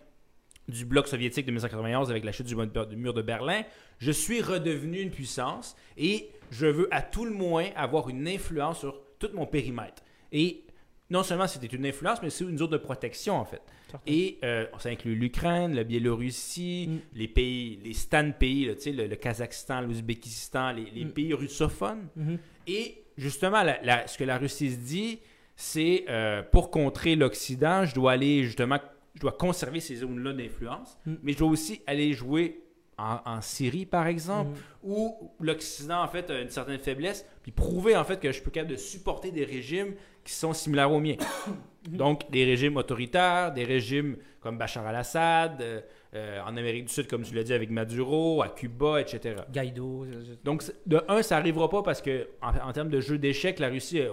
[SPEAKER 1] du bloc soviétique de 1991 avec la chute du mur de Berlin. Je suis redevenu une puissance et je veux à tout le moins avoir une influence sur tout mon périmètre. Et non seulement c'était une influence, mais c'est une zone de protection en fait. Et euh, ça inclut l'Ukraine, la Biélorussie,
[SPEAKER 2] Mm.
[SPEAKER 1] les pays, les stan pays, là, le, le Kazakhstan, l'Ouzbékistan, les, les
[SPEAKER 2] Mm.
[SPEAKER 1] pays russophones.
[SPEAKER 2] Mhm.
[SPEAKER 1] Et justement, la- la- ce que la Russie se dit, c'est euh, pour contrer l'Occident, je dois aller justement, je dois conserver ces zones-là d'influence,
[SPEAKER 2] Mm.
[SPEAKER 1] mais je dois aussi aller jouer en, en Syrie, par exemple,
[SPEAKER 2] Mhm.
[SPEAKER 1] où l'Occident, en fait, a une certaine faiblesse, puis prouver, en fait, que je peux capable de supporter des régimes qui sont similaires aux miens. Donc, des régimes autoritaires, des régimes comme Bachar al-Assad, euh, euh, en Amérique du Sud, comme tu l'as dit, avec Maduro, à Cuba, etc.
[SPEAKER 2] Guaido. je-
[SPEAKER 1] Donc, de un, ça n'arrivera pas parce que, en, en termes de jeu d'échecs, la Russie. euh,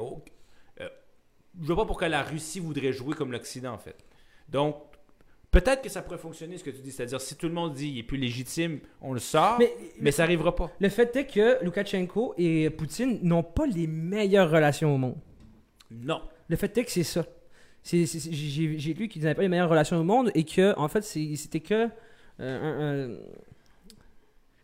[SPEAKER 1] je vois pas pourquoi la Russie voudrait jouer comme l'Occident, en fait. Donc, peut-être que ça pourrait fonctionner, ce que tu dis. C'est-à-dire, si tout le monde dit il est plus légitime, on le sort, mais,
[SPEAKER 2] Mais,
[SPEAKER 1] ça n'arrivera pas.
[SPEAKER 2] le fait est que Loukachenko et Poutine n'ont pas les meilleures relations au monde.
[SPEAKER 1] Non.
[SPEAKER 2] Le fait est que c'est ça. J'ai lu qu'ils n'avaient pas les meilleures relations au monde et que, en fait, c'était que. euh, un- un-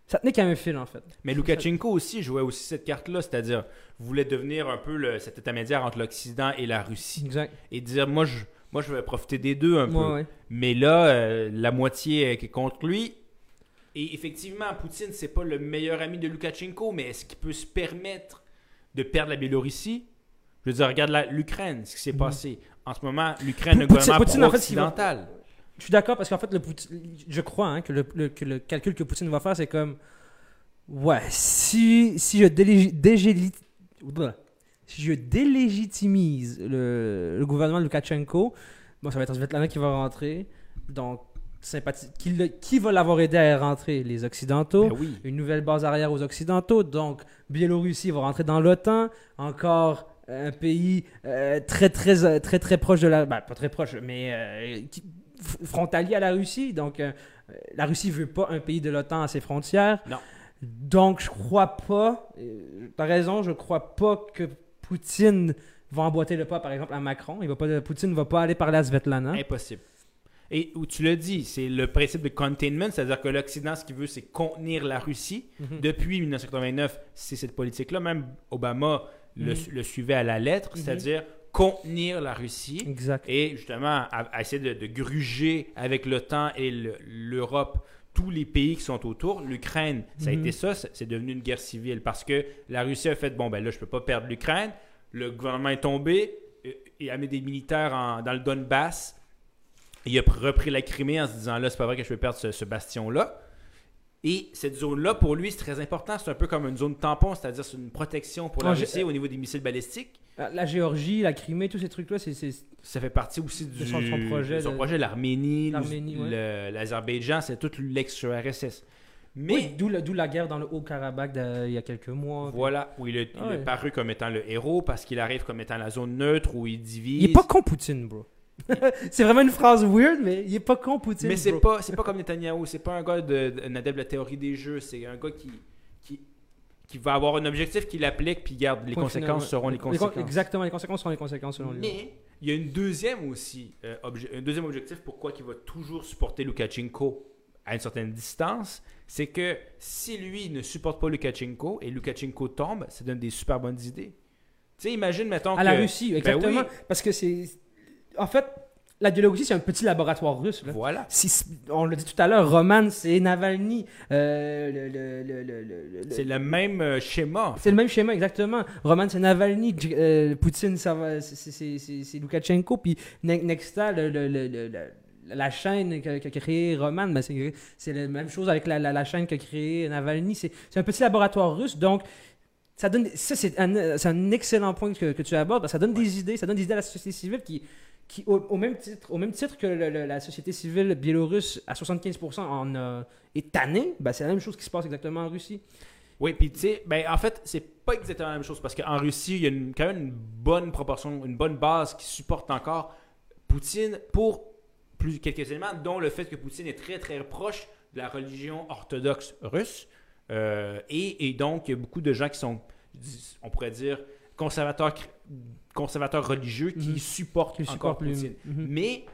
[SPEAKER 2] Ça tenait qu'à un fil, en fait.
[SPEAKER 1] Mais Loukachenko aussi jouait aussi cette carte-là, c'est-à-dire voulait devenir un peu le, cet intermédiaire entre l'Occident et la Russie
[SPEAKER 2] Exact.
[SPEAKER 1] et dire moi je, moi je vais profiter des deux un peu.
[SPEAKER 2] Ouais.
[SPEAKER 1] Mais là, euh, la moitié est contre lui. Et effectivement, Poutine, c'est pas le meilleur ami de Loukachenko, mais est-ce qu'il peut se permettre de perdre la Biélorussie? Je veux dire, regarde l'Ukraine, ce qui s'est
[SPEAKER 2] Mhm.
[SPEAKER 1] passé. En ce moment, l'Ukraine a un
[SPEAKER 2] Poutine-
[SPEAKER 1] gouvernement
[SPEAKER 2] Poutine, en fait,
[SPEAKER 1] occidental.
[SPEAKER 2] Je suis d'accord parce qu'en fait, le Poutine- je crois hein, que, le, le- que le calcul que Poutine va faire, c'est comme ouais, si, si je délég- dégéli- Oula. Si je délégitimise le, le gouvernement de Lukashenko, bon, ça va être Svetlana qui va rentrer. Donc, sympathie. Qui, le- qui va l'avoir aidé à rentrer? Les Occidentaux.
[SPEAKER 1] Ben oui.
[SPEAKER 2] Une nouvelle base arrière aux Occidentaux. Donc, Biélorussie va rentrer dans l'OTAN. Encore un pays euh, très, très, très, très proche de la. ben, pas très proche, mais euh, qui- frontalier à la Russie. Donc, euh, la Russie veut pas un pays de l'OTAN à ses frontières.
[SPEAKER 1] Non.
[SPEAKER 2] Donc, je crois pas. T'as raison, je crois pas que Poutine va emboîter le pas, par exemple, à Macron. Il va pas, Poutine va pas aller parler à Svetlana.
[SPEAKER 1] Impossible. Et où tu l'as dit, c'est le principe de containment, c'est-à-dire que l'Occident, ce qu'il veut, c'est contenir la Russie.
[SPEAKER 2] Mhm.
[SPEAKER 1] Depuis 1989, c'est cette politique-là. Même Obama le,
[SPEAKER 2] Mhm.
[SPEAKER 1] le suivait à la lettre,
[SPEAKER 2] Mhm.
[SPEAKER 1] c'est-à-dire contenir la Russie
[SPEAKER 2] Exact.
[SPEAKER 1] et justement à, à essayer de, de gruger avec l'OTAN et le- l'Europe tous les pays qui sont autour. L'Ukraine, ça a
[SPEAKER 2] Mhm.
[SPEAKER 1] été ça, c'est devenu une guerre civile parce que la Russie a fait bon, ben là, je peux pas perdre l'Ukraine. Le gouvernement est tombé euh, et a mis des militaires en- dans le Donbass. Il a pr- repris la Crimée en se disant là, c'est pas vrai que je peux perdre ce, ce bastion-là. Et cette zone-là, pour lui, c'est très important. C'est un peu comme une zone tampon, c'est-à-dire c'est une protection pour la Russie au niveau des missiles balistiques.
[SPEAKER 2] La Géorgie, la Crimée, tous ces trucs-là, c'est.
[SPEAKER 1] Ça fait partie aussi du
[SPEAKER 2] De son- son projet
[SPEAKER 1] de son
[SPEAKER 2] de-
[SPEAKER 1] projet, l'Arménie, l'Azerbaïdjan, c'est tout l'ex-URSS. Mais
[SPEAKER 2] Oui, d'où la, guerre dans le Haut-Karabakh de- il y a quelques mois.
[SPEAKER 1] voilà, où il est, il
[SPEAKER 2] Ah
[SPEAKER 1] est paru comme étant le héros parce qu'il arrive comme étant la zone neutre où il divise.
[SPEAKER 2] Il est pas con Poutine, bro. c'est vraiment une phrase weird, mais il est pas con Poutine.
[SPEAKER 1] Mais c'est pas, pas comme Netanyahou, c'est pas un gars de, de- adepte de la théorie des jeux, c'est un gars qui, qui, va avoir un objectif qu'il applique puis garde les
[SPEAKER 2] Point
[SPEAKER 1] conséquences
[SPEAKER 2] final,
[SPEAKER 1] seront les
[SPEAKER 2] con-
[SPEAKER 1] conséquences.
[SPEAKER 2] Exactement, les conséquences seront les conséquences selon lui.
[SPEAKER 1] Mais il y a une deuxième aussi, euh, obje- un deuxième objectif pourquoi il va toujours supporter Lukashenko à une certaine distance, c'est que si lui ne supporte pas Lukashenko et Lukashenko tombe, ça donne des super bonnes idées. Tu sais, imagine, mettons
[SPEAKER 2] À
[SPEAKER 1] que...
[SPEAKER 2] la Russie, exactement.
[SPEAKER 1] oui.
[SPEAKER 2] Parce que c'est. En fait, la Biélorussie, c'est un petit laboratoire russe. Là.
[SPEAKER 1] Voilà.
[SPEAKER 2] Si- on l'a dit tout à l'heure, Roman, c'est Navalny. Euh, le- le- le-
[SPEAKER 1] C'est le même euh, schéma. en fait.
[SPEAKER 2] C'est le même schéma, exactement. Roman, c'est Navalny. Euh, Poutine, ça va- c'est- Loukachenko. Puis Ne- Nexta, la chaîne qu'a créée Roman, ben, c'est la même chose avec la, la- la chaîne qu'a créée Navalny. C'est un petit laboratoire russe, donc ça donne ça c'est un, excellent point que, que tu abordes. Ça donne des idées, ça donne des idées à la société civile qui qui au, même titre au même titre que la société civile biélorusse à 75% en a- est tannée, ben, c'est la même chose qui se passe exactement en Russie.
[SPEAKER 1] Oui, puis tu sais, ben, en fait, c'est pas exactement la même chose parce qu'en Russie, il y a quand même une bonne proportion, une bonne base qui supporte encore Poutine pour plus quelques éléments, dont le fait que Poutine est très très proche de la religion orthodoxe russe. Euh, et, et donc, il y a beaucoup de gens qui sont, on pourrait dire, conservateurs, conservateurs religieux qui
[SPEAKER 2] Mhm.
[SPEAKER 1] supportent
[SPEAKER 2] Qui
[SPEAKER 1] encore
[SPEAKER 2] supporte lui.
[SPEAKER 1] Poutine.
[SPEAKER 2] Mhm.
[SPEAKER 1] Mais,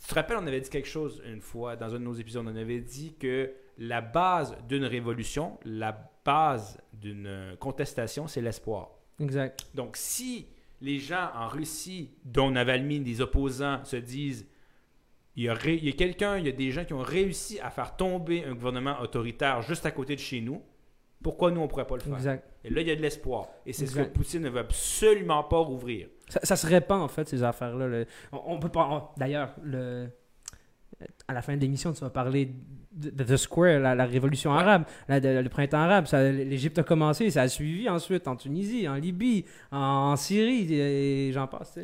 [SPEAKER 1] tu te rappelles, on avait dit quelque chose une fois dans un de nos épisodes. On avait dit que la base d'une révolution, la base d'une contestation, c'est l'espoir.
[SPEAKER 2] Exact.
[SPEAKER 1] Donc, si les gens en Russie, dont Navalny, des opposants, se disent il y a, ré- il y a quelqu'un, il y a des gens qui ont réussi à faire tomber un gouvernement autoritaire juste à côté de chez nous, pourquoi nous, on ne pourrait pas le faire?
[SPEAKER 2] Exact.
[SPEAKER 1] Et là, il y a de l'espoir. Et c'est ce que. Poutine ne veut absolument pas rouvrir.
[SPEAKER 2] Ça, ça se répand, en fait, ces affaires-là. le- On, on peut pas. D'ailleurs, le... à la fin de l'émission, tu vas parler de, The Square, la, la révolution
[SPEAKER 1] Ouais.
[SPEAKER 2] arabe, la- de- le printemps arabe. L'Égypte a commencé, ça a suivi ensuite en Tunisie, en Libye, en, en Syrie, et j'en passe.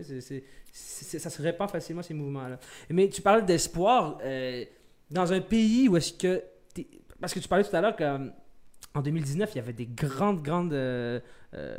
[SPEAKER 2] ça se répand facilement, ces mouvements-là. Mais tu parles d'espoir euh, dans un pays où est-ce que. Parce que tu parlais tout à l'heure qu'en 2019, il y avait des grandes, grandes. euh, euh,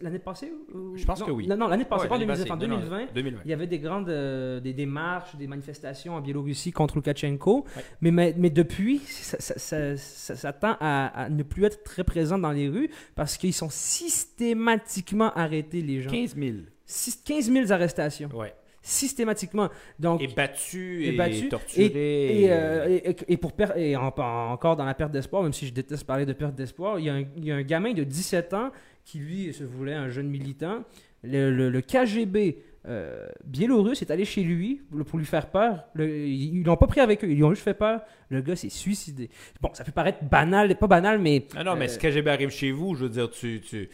[SPEAKER 2] L'année passée ou-
[SPEAKER 1] Je pense
[SPEAKER 2] non,
[SPEAKER 1] que oui.
[SPEAKER 2] Non, non, l'année passée,
[SPEAKER 1] Ouais,
[SPEAKER 2] pas en
[SPEAKER 1] l'année
[SPEAKER 2] 2019, en
[SPEAKER 1] passée. Non, non,
[SPEAKER 2] 2020.
[SPEAKER 1] 2020.
[SPEAKER 2] Il y avait des grandes euh, des, des marches, des manifestations en Biélorussie contre Loukachenko.
[SPEAKER 1] Ouais.
[SPEAKER 2] Mais, mais, mais depuis, ça, ça, ça- ça- tend à, à ne plus être très présent dans les rues parce qu'ils sont systématiquement arrêtés, les gens.
[SPEAKER 1] 15 000.
[SPEAKER 2] Six- 15 000 arrestations.
[SPEAKER 1] Ouais.
[SPEAKER 2] Systématiquement. Donc,
[SPEAKER 1] Et battu,
[SPEAKER 2] Et
[SPEAKER 1] et,
[SPEAKER 2] battu,
[SPEAKER 1] torturé.
[SPEAKER 2] et, euh, et- et pour per- et en- en- encore dans la perte d'espoir, même si je déteste parler de perte d'espoir, il y, a un, il y a un gamin de 17 ans qui, lui, se voulait un jeune militant. Le, le- le KGB euh, biélorusse est allé chez lui pour, lui faire peur. Le- ils l'ont pas pris avec eux, ils lui ont juste fait peur. Le gars s'est suicidé. Bon, ça peut paraître banal, pas banal, mais...
[SPEAKER 1] Ah non, mais
[SPEAKER 2] euh,
[SPEAKER 1] si KGB arrive chez vous, je veux dire, tu, tu,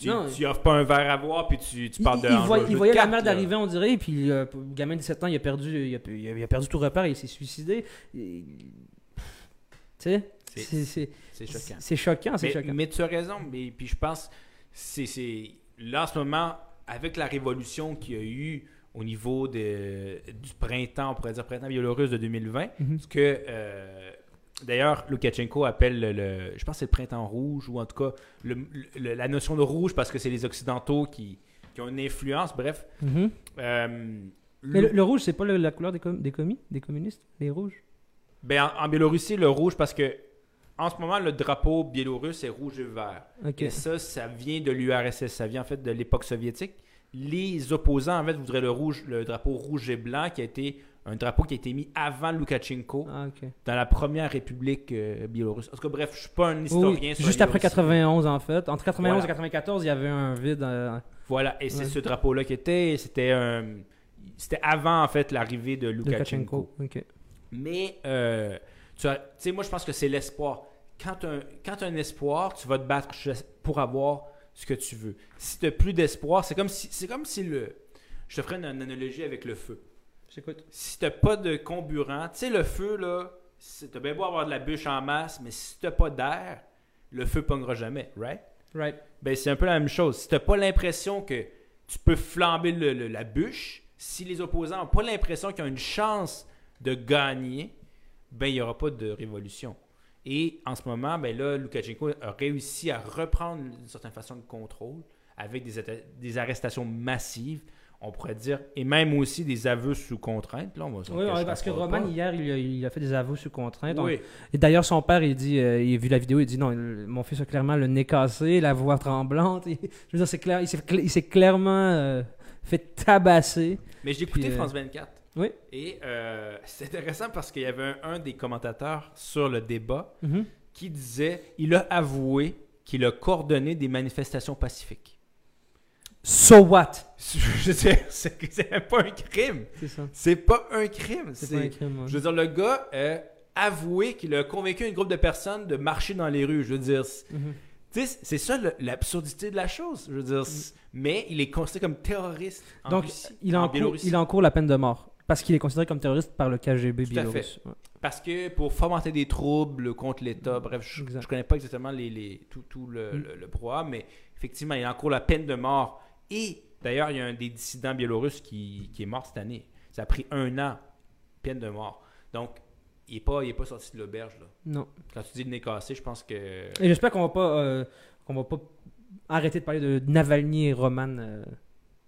[SPEAKER 1] tu,
[SPEAKER 2] Non.
[SPEAKER 1] tu offres pas un verre à boire, puis tu, tu parles de.
[SPEAKER 2] il
[SPEAKER 1] jeu
[SPEAKER 2] il voyait la merde arriver, on dirait, puis euh, le gamin de 17 ans, il a perdu, il a, il perdu tout repère, il s'est suicidé. Tu sais,
[SPEAKER 1] C'est- choquant.
[SPEAKER 2] c'est choquant, c'est
[SPEAKER 1] Mais,
[SPEAKER 2] choquant.
[SPEAKER 1] mais tu as raison, mais puis je pense, c'est c'est- là en ce moment, avec la révolution qu'il y a eu au niveau de, du printemps, on pourrait dire printemps biélorusse de 2020,
[SPEAKER 2] Mhm.
[SPEAKER 1] ce que euh, d'ailleurs Loukachenko appelle le, le- je pense que c'est le printemps rouge, ou en tout cas le- la notion de rouge parce que c'est les Occidentaux qui, qui ont une influence, bref.
[SPEAKER 2] Mhm.
[SPEAKER 1] Euh,
[SPEAKER 2] Mais le, rouge, c'est pas la couleur des, com- des commis, des communistes, les rouges?
[SPEAKER 1] Ben, en, en Biélorussie, le rouge, parce que en ce moment, le drapeau biélorusse est rouge et vert.
[SPEAKER 2] Ok.
[SPEAKER 1] Et ça, ça vient de l'URSS, ça vient en fait de l'époque soviétique. Les opposants, en fait, voudraient le, rouge, le drapeau rouge et blanc, qui a été un drapeau qui a été mis avant Loukachenko
[SPEAKER 2] Ah, ok.
[SPEAKER 1] dans la première république euh, biélorusse. En tout cas, bref, je suis pas un historien.
[SPEAKER 2] oui,
[SPEAKER 1] sur
[SPEAKER 2] juste après
[SPEAKER 1] Biélorussie.
[SPEAKER 2] 91, en fait. Entre 91
[SPEAKER 1] Voilà.
[SPEAKER 2] et 94, il y avait un vide. euh,
[SPEAKER 1] Voilà, et c'est
[SPEAKER 2] Ouais.
[SPEAKER 1] ce drapeau-là qui était. C'était un- C'était avant, en fait, l'arrivée de Loukachenko.
[SPEAKER 2] Lukashenko. Ok.
[SPEAKER 1] Mais, euh, tu sais, moi, je pense que c'est l'espoir. Quand tu as un espoir, tu vas te battre pour avoir ce que tu veux. Si tu n'as plus d'espoir, c'est comme si, c'est comme si le. Je te ferai une, une analogie avec le feu.
[SPEAKER 2] J'écoute.
[SPEAKER 1] Si tu n'as pas de comburant, tu sais, le feu, là, tu as bien beau avoir de la bûche en masse, mais si tu n'as pas d'air, le feu ne pognera jamais, right?
[SPEAKER 2] Right.
[SPEAKER 1] Ben, c'est un peu la même chose. Si tu n'as pas l'impression que tu peux flamber le- le- la bûche, si les opposants n'ont pas l'impression qu'ils ont une chance de gagner, ben, il n'y aura pas de révolution. Et en ce moment, ben là, Loukachenko a réussi à reprendre d'une certaine façon le contrôle avec des arrestations massives, on pourrait dire, et même aussi des aveux sous contrainte. Là, on va
[SPEAKER 2] Oui, parce que
[SPEAKER 1] pas.
[SPEAKER 2] Roman, hier, il a, il a fait des aveux sous contrainte. On-
[SPEAKER 1] Oui.
[SPEAKER 2] Et d'ailleurs, son père, il dit, euh, il a vu la vidéo, il dit non, mon fils a clairement le nez cassé, la voix tremblante. Et- je veux dire, c'est clair, il s'est cl- il s'est clairement euh, fait tabasser.
[SPEAKER 1] Mais j'ai écouté
[SPEAKER 2] euh,
[SPEAKER 1] France 24.
[SPEAKER 2] Oui.
[SPEAKER 1] Et c'est intéressant parce qu'il y avait un, un des commentateurs sur le débat
[SPEAKER 2] Mhm.
[SPEAKER 1] qui disait il a avoué qu'il a coordonné des manifestations pacifiques.
[SPEAKER 2] So what?
[SPEAKER 1] Je veux dire, c'est même pas un crime.
[SPEAKER 2] C'est ça.
[SPEAKER 1] C'est pas un crime.
[SPEAKER 2] C'est pas un crime. ouais.
[SPEAKER 1] Je veux dire, le gars a avoué qu'il a convaincu un groupe de personnes de marcher dans les rues. Je veux dire, c'est-
[SPEAKER 2] Mhm.
[SPEAKER 1] sais, c'est ça l'absurdité de la chose. Je veux dire, c'est- mais il est considéré comme terroriste en
[SPEAKER 2] Donc,
[SPEAKER 1] Russie,
[SPEAKER 2] il
[SPEAKER 1] en
[SPEAKER 2] encourt,
[SPEAKER 1] Biélorussie.
[SPEAKER 2] il encourt la peine de mort Parce qu'il est considéré comme terroriste par le KGB
[SPEAKER 1] Tout à
[SPEAKER 2] biélorusse. Ouais.
[SPEAKER 1] Parce que pour fomenter des troubles contre l'État, bref, je, je connais pas exactement les, les- tout, tout le,
[SPEAKER 2] Mm.
[SPEAKER 1] le, mais effectivement, il encourt la peine de mort. Et d'ailleurs, il y a un des dissidents biélorusses qui, qui est mort cette année. Ça a pris un an, peine de mort. Donc, il n'est pas, il est pas sorti de l'auberge. là.
[SPEAKER 2] Non.
[SPEAKER 1] Quand tu dis le nez cassé, je pense que.
[SPEAKER 2] Et j'espère qu'on va pas euh, qu'on va pas arrêter de parler de Navalny et Roman. euh,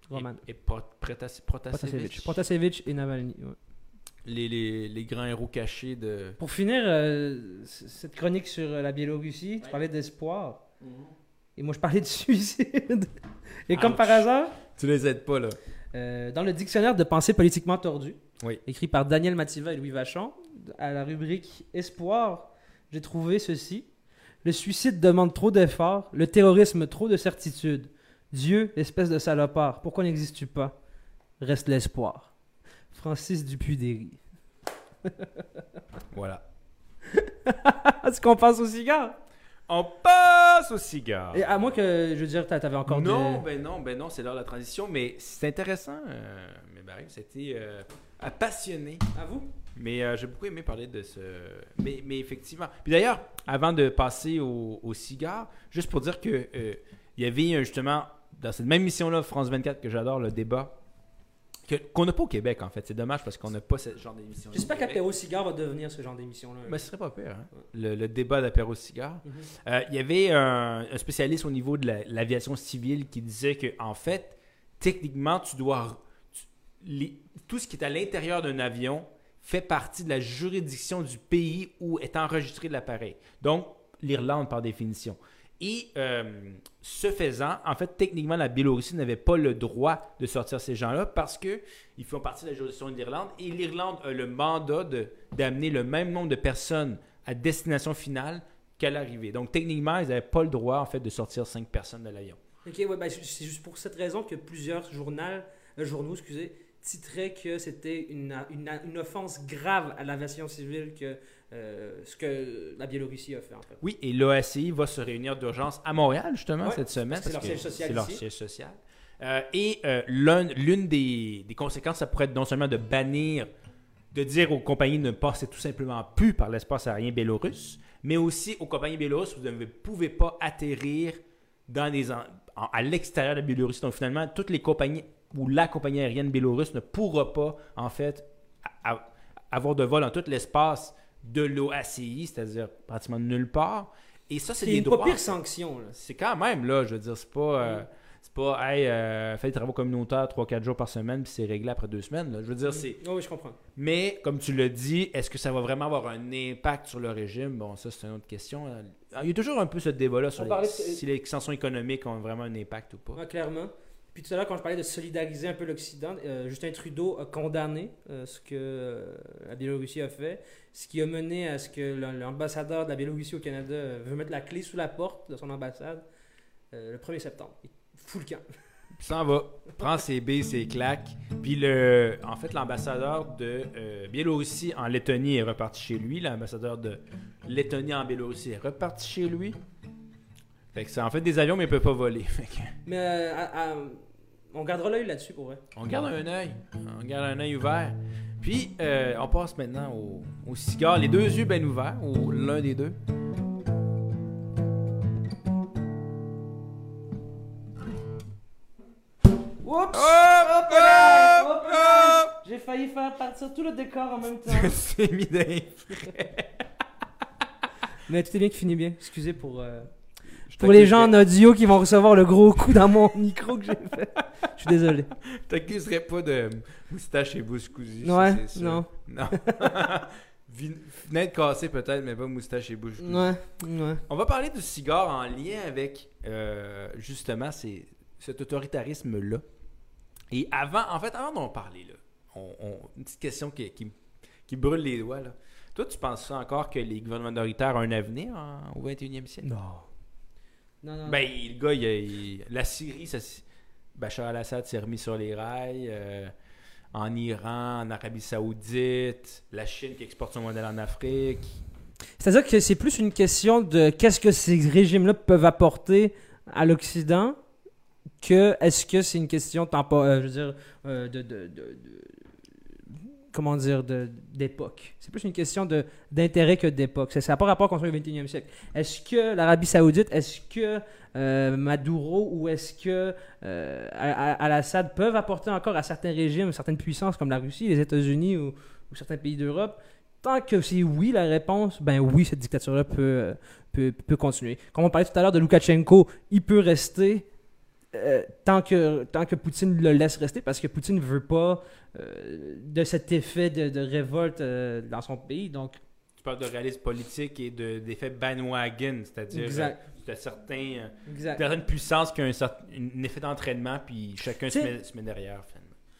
[SPEAKER 2] Roman.
[SPEAKER 1] Et, et Pro- Protas- Protasevich,
[SPEAKER 2] Protasevich. Et Navalny. ouais.
[SPEAKER 1] les, les, les grands héros cachés de.
[SPEAKER 2] Pour finir euh, cette chronique sur la Biélorussie, tu parlais d'espoir. Et moi, je parlais de suicide. Et comme
[SPEAKER 1] Ouch.
[SPEAKER 2] par hasard,
[SPEAKER 1] Tu les aides pas, là.
[SPEAKER 2] euh, dans le dictionnaire de pensée politiquement tordue,
[SPEAKER 1] Oui.
[SPEAKER 2] écrit par Daniel Mativa et Louis Vachon, à la rubrique Espoir, j'ai trouvé ceci. Le suicide demande trop d'efforts, le terrorisme trop de certitude. Dieu, espèce de salopard, pourquoi n'existes-tu pas? Reste l'espoir. Francis Dupuy-Derry.
[SPEAKER 1] Voilà.
[SPEAKER 2] Est-ce qu'on passe au cigare?
[SPEAKER 1] On passe au cigare.
[SPEAKER 2] Et à moins que, je veux dire, t'a- t'avais encore
[SPEAKER 1] non,
[SPEAKER 2] de...
[SPEAKER 1] ben non, ben non, c'est l'heure de la transition, mais c'est intéressant. euh, mais Barry, c'était euh, passionné.
[SPEAKER 2] À vous
[SPEAKER 1] Mais euh, j'ai beaucoup aimé parler de ce. Mais, mais effectivement. Puis d'ailleurs, avant de passer au, au cigare, juste pour dire que euh, il y avait justement dans cette même mission-là, France 24, que j'adore, le débat. Qu'on n'a pas au Québec, en fait. C'est dommage parce qu'on n'a pas ce genre d'émission.
[SPEAKER 2] J'espère qu'Apéro Cigare va devenir ce genre d'émission-là.
[SPEAKER 1] Ben, ce serait pas pire, hein? le, le débat d'apéro cigare.
[SPEAKER 2] Mhm.
[SPEAKER 1] Euh, il y avait un, un spécialiste au niveau de la- l'aviation civile qui disait que en fait, techniquement, tu dois tu- les- tout ce qui est à l'intérieur d'un avion fait partie de la juridiction du pays où est enregistré l'appareil. Donc, l'Irlande par définition. Et euh, ce faisant, en fait, techniquement, la Biélorussie n'avait pas le droit de sortir ces gens-là parce que ils font partie de la juridiction de l'Irlande et l'Irlande a le mandat d'amener le même nombre de personnes à destination finale qu'à l'arrivée. Donc, techniquement, ils n'avaient pas le droit, en fait, de sortir cinq personnes de l'avion.
[SPEAKER 2] Ok, ouais, ben, c'est juste pour cette raison que plusieurs journal, euh, journaux excusez, titraient que c'était une, une, une offense grave à l'aviation civile que euh, ce que la Biélorussie a fait en fait.
[SPEAKER 1] Oui, et l'OACI va se réunir d'urgence à Montréal, justement,
[SPEAKER 2] Ouais,
[SPEAKER 1] cette semaine.
[SPEAKER 2] c'est leur siège social
[SPEAKER 1] C'est leur siège social. Euh, et euh, l'un- l'une des, des conséquences, ça pourrait être non seulement de bannir, de dire aux compagnies de ne passer tout simplement plus par l'espace aérien biélorusse, mais aussi aux compagnies biélorusses, vous ne pouvez pas atterrir dans des en- en- à l'extérieur de la Biélorussie. Donc finalement, toutes les compagnies ou la compagnie aérienne biélorusse ne pourra pas, en fait, avoir de vol dans tout l'espace de l'OACI, c'est-à-dire pratiquement nulle part. Et ça, c'est des
[SPEAKER 2] une
[SPEAKER 1] droits.
[SPEAKER 2] pas pire sanction.
[SPEAKER 1] C'est quand même, là, je veux dire, c'est pas. euh, c'est pas, hey, euh, fais des travaux communautaires 3-4 jours par semaine, puis c'est réglé après deux semaines. là. Je veux dire, c'est.
[SPEAKER 2] Oh, oui, je comprends.
[SPEAKER 1] Mais, comme tu l'as dit, est-ce que ça va vraiment avoir un impact sur le régime? Bon, ça, c'est une autre question. Euh, Il y a toujours un peu ce débat-là sur les-
[SPEAKER 2] de-
[SPEAKER 1] si les extensions économiques ont vraiment un impact ou pas.
[SPEAKER 2] Clairement. Puis tout à l'heure, quand je parlais de solidariser un peu l'Occident, euh, Justin Trudeau a condamné euh, ce que euh, la Biélorussie a fait, ce qui a mené à ce que l'ambassadeur de la Biélorussie au Canada veut mettre la clé sous la porte de son ambassade le 1er septembre. Il fout le camp.
[SPEAKER 1] Puis ça en va, prend ses billes, ses claques. Puis le, en fait, l'ambassadeur de Biélorussie en Lettonie est reparti chez lui. L'ambassadeur de Lettonie en Biélorussie est reparti chez lui. Fait que c'est en fait des avions, mais ils peuvent pas voler.
[SPEAKER 2] Mais euh, à- à- on gardera l'œil là-dessus pour vrai.
[SPEAKER 1] on garde un œil. On garde un œil ouvert. Puis, euh, on passe maintenant au, au cigare. Les deux yeux bien ouverts, ou l'un des deux.
[SPEAKER 2] Oups!
[SPEAKER 1] Hop!
[SPEAKER 2] J'ai failli faire partir tout le décor en même temps.
[SPEAKER 1] C'est mis
[SPEAKER 2] Mais tout est bien qui finit bien. Excusez pour, euh, pour les gens en audio qui vont recevoir le gros coup dans mon micro que j'ai fait. Je suis désolé.
[SPEAKER 1] Je t'accuserais pas de moustache et bouche cousue.
[SPEAKER 2] Ouais, non.
[SPEAKER 1] Non. Fenêtre cassée peut-être, mais pas moustache et bouche cousue.
[SPEAKER 2] Ouais, ouais.
[SPEAKER 1] On va parler du cigare en lien avec euh, justement ces- cet autoritarisme-là. Et avant, en fait, avant d'en parler, là, on, on- une petite question qui, qui, qui brûle les doigts. Là. Toi, tu penses ça encore que les gouvernements minoritaires ont un avenir en- au 21e siècle?
[SPEAKER 2] Non. Non, non.
[SPEAKER 1] Ben, le gars, il a- il- la Syrie, ça, Bachar al-Assad s'est remis sur les rails. euh, en Iran, en Arabie Saoudite, la Chine qui exporte son modèle en Afrique.
[SPEAKER 2] C'est-à-dire que c'est plus une question de qu'est-ce que ces régimes-là peuvent apporter à l'Occident que est-ce que c'est une question tempo- euh, je veux dire, euh, de, de, de- de- comment dire, d'époque. C'est plus une question d'intérêt que d'époque. Ça n'a pas rapport contre le 21e siècle. Est-ce que l'Arabie Saoudite, est-ce que euh, Maduro ou est-ce que euh, Al- Al-Assad peuvent apporter encore à certains régimes, certaines puissances comme la Russie, les États-Unis ou, ou certains pays d'Europe? Tant que c'est oui la réponse, ben oui, cette dictature-là peut, euh, peut, peut continuer. Comme on parlait tout à l'heure de Loukachenko, il peut rester euh, tant, que, tant que Poutine le laisse rester, parce que Poutine ne veut pas euh, de cet effet de, de révolte euh, dans son pays. Donc,
[SPEAKER 1] Tu parles de réalisme politique et de- d'effet bandwagon, c'est-à-dire de certains, certaines puissances qui ont un, certain- un effet d'entraînement, puis chacun se met, se met derrière.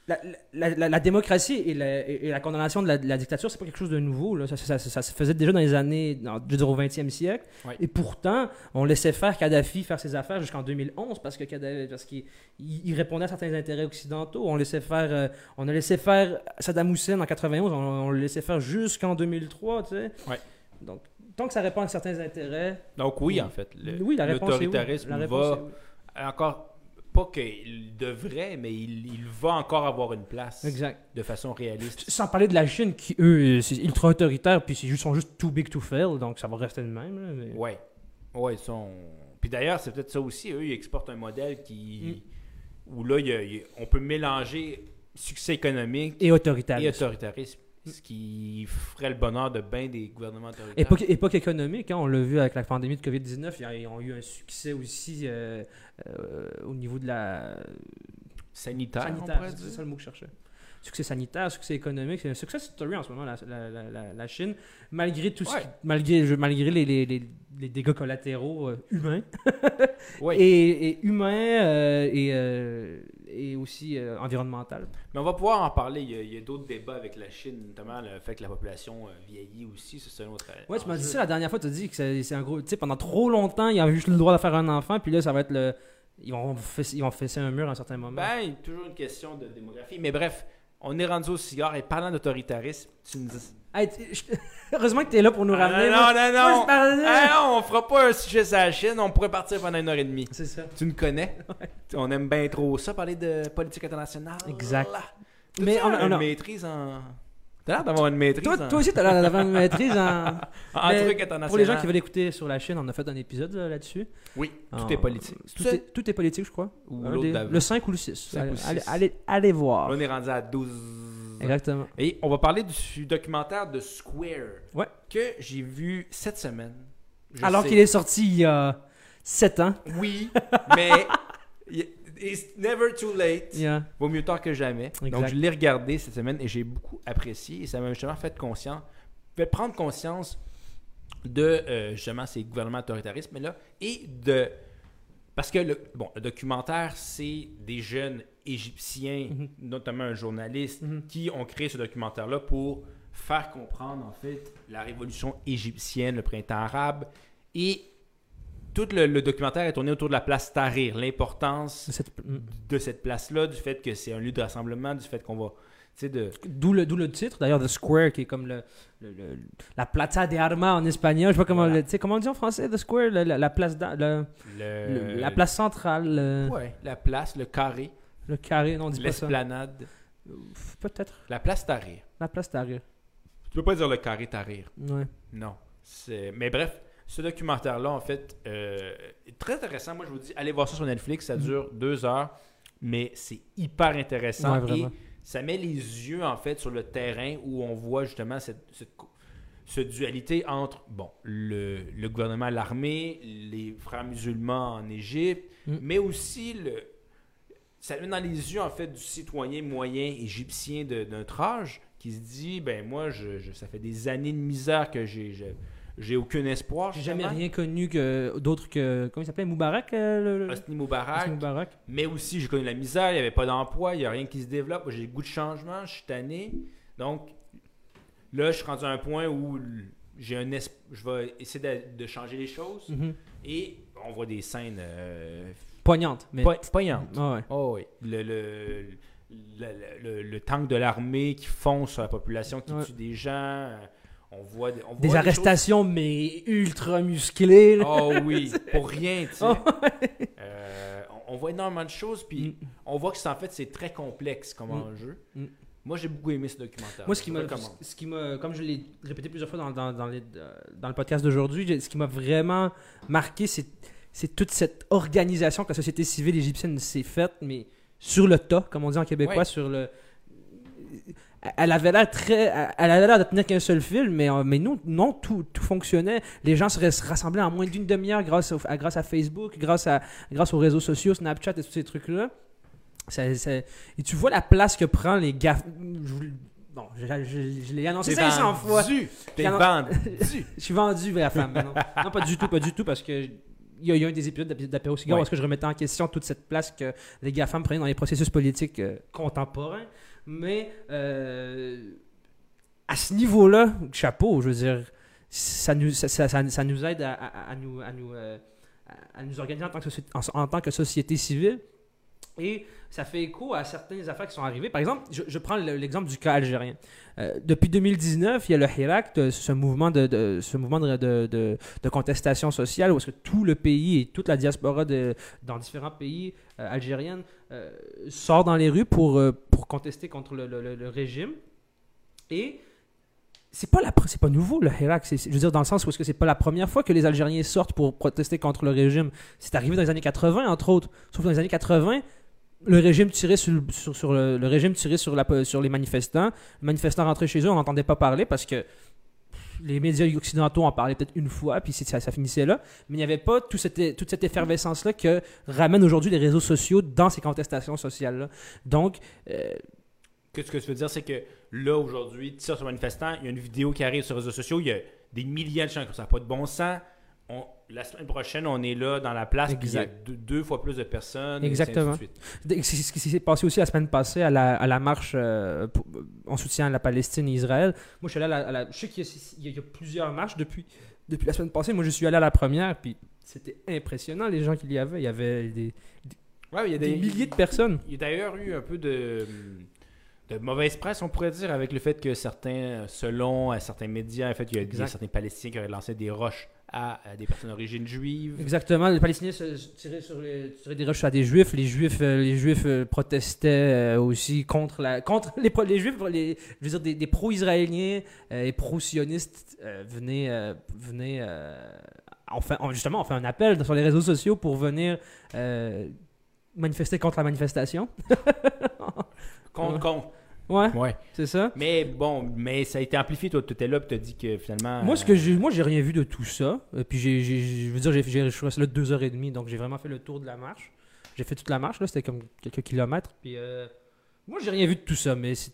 [SPEAKER 2] La, la- la- la démocratie et la, et la condamnation de la, dictature, c'est pas quelque chose de nouveau. Là. Ça, ça- ça- ça se faisait déjà dans les années, dans, je veux dire, au 20e siècle. Et pourtant, on laissait faire Kadhafi faire ses affaires jusqu'en 2011 parce que Kadhafi, parce qu'il il- il répondait à certains intérêts occidentaux. On laissait faire, euh, on a laissé faire Saddam Hussein en 91, on, on le laissait faire jusqu'en 2003, tu sais.
[SPEAKER 1] Ouais.
[SPEAKER 2] Donc, tant que ça répond à certains intérêts,
[SPEAKER 1] Donc oui,
[SPEAKER 2] Oui.
[SPEAKER 1] en fait, le-
[SPEAKER 2] oui, la réponse est oui.
[SPEAKER 1] l'autoritarisme
[SPEAKER 2] La réponse
[SPEAKER 1] va
[SPEAKER 2] est
[SPEAKER 1] encore, pas qu'il devrait, mais il, il va encore avoir une place
[SPEAKER 2] Exact.
[SPEAKER 1] de façon réaliste.
[SPEAKER 2] Sans parler de la Chine qui, eux, c'est ultra autoritaire, puis ils sont juste too big to fail, donc ça va rester le même. là, mais-
[SPEAKER 1] Ouais. Ouais, ils sont... Puis d'ailleurs, c'est peut-être ça aussi. Eux, ils exportent un modèle qui...
[SPEAKER 2] Mm.
[SPEAKER 1] Où là, il y a- il y a- on peut mélanger succès économique
[SPEAKER 2] Et autoritarisme.
[SPEAKER 1] et autoritarisme. Ce qui ferait le bonheur de bien des gouvernements autoritaires.
[SPEAKER 2] Époque, époque économique, hein, on l'a vu avec la pandémie de COVID-19, ils, ont eu un succès aussi euh, euh, au niveau de la
[SPEAKER 1] Sanitaire,
[SPEAKER 2] sanitaire. C'est ça le mot que je cherchais. Succès sanitaire, succès économique, c'est un success story en ce moment, la, la- la- Chine, malgré tout ce qui- malgré, malgré les, les- les- les dégâts collatéraux euh, humains.
[SPEAKER 1] Ouais.
[SPEAKER 2] Et, et humains et, et aussi euh, environnemental.
[SPEAKER 1] Mais on va pouvoir en parler. Il y a, d'autres débats avec la Chine, notamment le fait que la population euh, vieillit aussi. C'est un autre.
[SPEAKER 2] Ouais, tu m'as dit ça la dernière fois, tu as dit que c'est un gros. Tu sais, pendant trop longtemps, il y avait juste le droit de faire un enfant, puis là, ça va être le. Ils vont, fesser, ils vont fesser un mur à un certain moment.
[SPEAKER 1] Ben, toujours une question de démographie. Mais bref, on est rendu au cigare. Et parlant d'autoritarisme, tu me dis.
[SPEAKER 2] Hey, tu- je- Heureusement que tu es là pour nous
[SPEAKER 1] Ah,
[SPEAKER 2] ramener.
[SPEAKER 1] non,
[SPEAKER 2] moi-
[SPEAKER 1] non,
[SPEAKER 2] moi,
[SPEAKER 1] non,
[SPEAKER 2] je parlais-
[SPEAKER 1] Ah, non, on fera pas un sujet sur la Chine. On pourrait partir pendant une heure et demie.
[SPEAKER 2] C'est ça.
[SPEAKER 1] Tu nous connais. On aime bien trop ça, parler de politique internationale.
[SPEAKER 2] Exact.
[SPEAKER 1] Mais on a une maître en. T'as l'air d'avoir une maîtrise
[SPEAKER 2] Toi,
[SPEAKER 1] en,
[SPEAKER 2] toi aussi, tu as l'air d'avoir une maîtrise en.
[SPEAKER 1] en
[SPEAKER 2] Mais
[SPEAKER 1] truc international.
[SPEAKER 2] Pour les gens qui veulent écouter sur la chaîne, on a fait un épisode là, là-dessus.
[SPEAKER 1] Oui, tout
[SPEAKER 2] En-
[SPEAKER 1] est politique.
[SPEAKER 2] Tout est, tout est politique, je crois.
[SPEAKER 1] Ou
[SPEAKER 2] des- le 5 ou le 6.
[SPEAKER 1] Cinq
[SPEAKER 2] Allez,
[SPEAKER 1] ou six.
[SPEAKER 2] allez, allez, allez voir.
[SPEAKER 1] Là, on est rendu à 12.
[SPEAKER 2] Exactement.
[SPEAKER 1] Et on va parler du documentaire de Square.
[SPEAKER 2] Ouais.
[SPEAKER 1] Que j'ai vu cette semaine. Je
[SPEAKER 2] Alors qu'il est sorti il y a 7 ans.
[SPEAKER 1] Oui, mais. It's never too late. Vaut mieux tard que jamais.
[SPEAKER 2] Exact.
[SPEAKER 1] Donc, je l'ai regardé cette semaine et j'ai beaucoup apprécié. Et ça m'a justement fait conscience, fait prendre conscience de euh, justement ces gouvernements autoritaristes, mais là, et de. Parce que le, bon, le documentaire, c'est des jeunes égyptiens,
[SPEAKER 2] Mhm.
[SPEAKER 1] notamment un journaliste,
[SPEAKER 2] Mhm.
[SPEAKER 1] qui ont créé ce documentaire-là pour faire comprendre, en fait, la révolution égyptienne, le printemps arabe. Et tout le, le documentaire est tourné autour de la place Tahrir, l'importance
[SPEAKER 2] cette- mm.
[SPEAKER 1] de cette place-là, du fait que c'est un lieu de rassemblement, du fait qu'on va. De.
[SPEAKER 2] D'où le, d'où le titre, d'ailleurs, The Square, qui est comme le, le- le- la Plaza de Armas en espagnol. Je sais pas comment,
[SPEAKER 1] Voilà.
[SPEAKER 2] le- tu sais, comment on dit en français, The Square, la, la- la place, d'a- le-
[SPEAKER 1] le-
[SPEAKER 2] le- la place centrale, le,
[SPEAKER 1] Ouais, la place, le carré,
[SPEAKER 2] le carré, non, on dit pas ça.
[SPEAKER 1] l'esplanade.
[SPEAKER 2] Peut-être.
[SPEAKER 1] La place Tahrir.
[SPEAKER 2] La place Tahrir.
[SPEAKER 1] Tu peux pas dire le carré Tahrir.
[SPEAKER 2] Ouais.
[SPEAKER 1] Non. C'est- Mais bref, ce documentaire-là, en fait, euh, est très intéressant. Moi, je vous dis, allez voir ça sur Netflix. Ça dure deux heures, mais c'est hyper intéressant.
[SPEAKER 2] Ouais, vraiment.
[SPEAKER 1] et ça met les yeux, en fait, sur le terrain où on voit justement cette, cette, dualité entre, bon, le, le gouvernement, l'armée, les frères musulmans en Égypte,
[SPEAKER 2] Mm.
[SPEAKER 1] mais aussi le... Ça met dans les yeux, en fait, du citoyen moyen égyptien de, de notre âge qui se dit, ben moi, je, je- ça fait des années de misère que j'ai... j'ai aucun espoir.
[SPEAKER 2] J'ai jamais rien connu que d'autre que. Comment il s'appelait? Moubarak euh, le,
[SPEAKER 1] Moubarak. Mais aussi, j'ai connu la misère, il n'y avait pas d'emploi, il n'y a rien qui se développe. J'ai le goût de changement, je suis tanné. Donc, là, je suis rendu à un point où j'ai un esp- je vais essayer de, de changer les choses.
[SPEAKER 2] Mhm.
[SPEAKER 1] Et on voit des scènes euh,
[SPEAKER 2] Poignante. Mais...
[SPEAKER 1] po- poignantes.
[SPEAKER 2] Ouais.
[SPEAKER 1] Oh oui. Le, le, le, le- le tank de l'armée qui fonce sur la population, qui
[SPEAKER 2] Ouais.
[SPEAKER 1] tue des gens. Euh, On voit des, on
[SPEAKER 2] Des
[SPEAKER 1] voit
[SPEAKER 2] arrestations, mais ultra musclées. là.
[SPEAKER 1] Oh oui, pour rien, tu sais.
[SPEAKER 2] Oh,
[SPEAKER 1] Euh, on, voit énormément de choses, puis
[SPEAKER 2] Mm.
[SPEAKER 1] on voit que c'est en fait c'est très complexe comme
[SPEAKER 2] Mm.
[SPEAKER 1] enjeu.
[SPEAKER 2] Mm.
[SPEAKER 1] Moi, j'ai beaucoup aimé ce documentaire.
[SPEAKER 2] Moi, ce qui m'a, ce qui m'a, comme je l'ai répété plusieurs fois dans, dans, dans, les- dans le podcast d'aujourd'hui, ce qui m'a vraiment marqué, c'est, c'est toute cette organisation que la société civile égyptienne s'est faite, mais sur le tas, comme on dit en québécois,
[SPEAKER 1] Ouais.
[SPEAKER 2] sur le. Elle avait l'air très. Elle avait l'air de tenir qu'un seul fil, mais, euh, mais nous, non, tout, tout fonctionnait. Les gens se ras- se rassemblaient en moins d'une demi-heure grâce, au- à, grâce à Facebook, grâce, à, grâce aux réseaux sociaux, Snapchat et tous ces trucs-là. Ça- ça- et tu vois la place que prend les gars. Bon, je, je- je l'ai annoncé
[SPEAKER 1] T'es
[SPEAKER 2] 500 fois.
[SPEAKER 1] vendu. T'es
[SPEAKER 2] J'en-
[SPEAKER 1] vendu.
[SPEAKER 2] Je suis vendu vers la femme. Non. non, pas du tout, pas du tout, parce que il y, a, il y a un des épisodes d'Apé- d'Apéro Cigare
[SPEAKER 1] Ouais.
[SPEAKER 2] où est-ce que je remettais en question toute cette place que les GAFAM prenaient dans les processus politiques euh, contemporains. Mais euh, à ce niveau-là, chapeau, je veux dire, ça nous, aide à, nous, organiser en tant que société civile. Et ça fait écho à certaines affaires qui sont arrivées. Par exemple, je, prends le- l'exemple du cas algérien. Euh, depuis 2019, il y a le Hirak, ce mouvement de, ce mouvement de, de- contestation sociale où est-ce que tout le pays et toute la diaspora dans différents pays euh, algériens euh, sort dans les rues pour, euh, pour contester contre le, le- régime. Et c'est pas pas nouveau le Hirak, je veux dire dans le sens où est-ce que c'est pas la première fois que les Algériens sortent pour protester contre le régime. C'est arrivé dans les années 80 entre autres. Sauf que dans les années 80, le régime tirait sur, le- régime tirait sur, les manifestants. Les manifestants rentraient chez eux, on n'entendait pas parler parce que les médias occidentaux en parlaient peut-être une fois, puis ça, finissait là. Mais il n'y avait pas toute cette effervescence-là que ramènent aujourd'hui les réseaux sociaux dans ces contestations sociales-là. Donc, euh,
[SPEAKER 1] ce que tu veux dire, c'est que là, aujourd'hui, tu tires sur manifestant, il y a une vidéo qui arrive sur les réseaux sociaux, il y a des milliers de gens qui ça n'a pas de bon sens. La semaine prochaine, on est là dans la place, puis il y a deux, deux fois plus de personnes.
[SPEAKER 2] Exactement. C'est ce qui s'est passé aussi la semaine passée à la, à la marche euh, pour- en soutien à la Palestine et Israël. Moi, je suis allé à la, à la- je sais qu'il y, a- y plusieurs marches depuis, depuis la semaine passée. Moi, je suis allé à la première, puis c'était impressionnant les gens qu'il y avait. Il y avait des,
[SPEAKER 1] Ouais, il y a
[SPEAKER 2] des
[SPEAKER 1] des,
[SPEAKER 2] milliers de personnes.
[SPEAKER 1] Il y a d'ailleurs eu un peu de, de mauvaise presse, on pourrait dire, avec le fait que certains, selon euh, certains médias, en fait, il y a,
[SPEAKER 2] Exact.
[SPEAKER 1] certains Palestiniens qui auraient lancé des roches à, à des personnes d'origine juive.
[SPEAKER 2] Exactement, les Palestiniens se, se tiraient, sur les, tiraient des roches à des Juifs. Les Juifs, euh, les Juifs euh, protestaient euh, aussi contre la, contre les, Juifs, les, je veux dire des, des pro-israéliens euh, et pro-sionistes euh, venaient, euh, venaient euh, enfin, justement, on fait un appel sur les réseaux sociaux pour venir euh, manifester contre la manifestation.
[SPEAKER 1] Contre, contre.
[SPEAKER 2] Ouais,
[SPEAKER 1] Ouais.
[SPEAKER 2] c'est ça.
[SPEAKER 1] Mais bon, mais ça a été amplifié. Toi, tu étais là, puis tu as dit que finalement.
[SPEAKER 2] Moi, ce que j'ai, moi, j'ai rien vu de tout ça. Et puis, j'ai, je veux dire, j'ai, j'ai- je suis resté là deux heures et demie, donc j'ai vraiment fait le tour de la marche. J'ai fait toute la marche, là, c'était comme quelques kilomètres. Puis, euh, moi, j'ai rien vu de tout ça, mais c'est-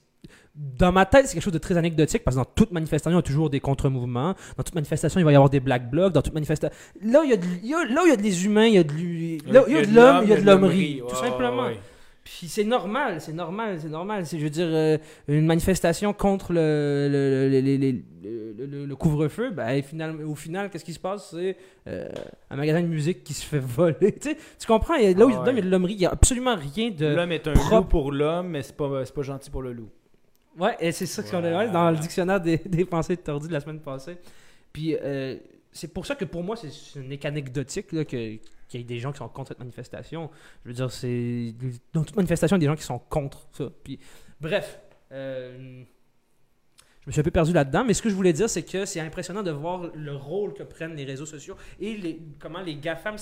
[SPEAKER 2] dans ma tête, c'est quelque chose de très anecdotique parce que dans toute manifestation, il y a toujours des contre-mouvements. Dans toute manifestation, il va y avoir des black blocs. Dans toute manifestation, là, il y a, de- il y a- là où il y a des humains, il y a de, l'homme, il y a de l'hommerie, tout simplement.
[SPEAKER 1] ouais.
[SPEAKER 2] Puis c'est normal, c'est normal, c'est normal. C'est, je veux dire, euh, une manifestation contre le, le, le- le- couvre-feu, ben, finalement, au final, qu'est-ce qui se passe? C'est euh, un magasin de musique qui se fait voler. tu, sais, tu comprends? Il y a- là où de
[SPEAKER 1] Ah
[SPEAKER 2] l'homme, il y a
[SPEAKER 1] ouais.
[SPEAKER 2] de l'hommerie. Il n'y a absolument rien de...
[SPEAKER 1] L'homme est un
[SPEAKER 2] propre.
[SPEAKER 1] loup pour l'homme, mais c'est pas, c'est pas gentil pour le loup.
[SPEAKER 2] Ouais, et c'est ça qu'on a dans le dictionnaire des, des pensées tordues de la semaine passée. Puis euh, c'est pour ça que pour moi, c'est ce n'est qu'anecdotique là, que- qu'il y ait des gens qui sont contre cette manifestation. Je veux dire, c'est. Dans toute manifestation, il y a des gens qui sont contre ça. Puis, bref. euh, je me suis un peu perdu là-dedans, mais ce que je voulais dire, c'est que c'est impressionnant de voir le rôle que prennent les réseaux sociaux et les, comment les GAFAM,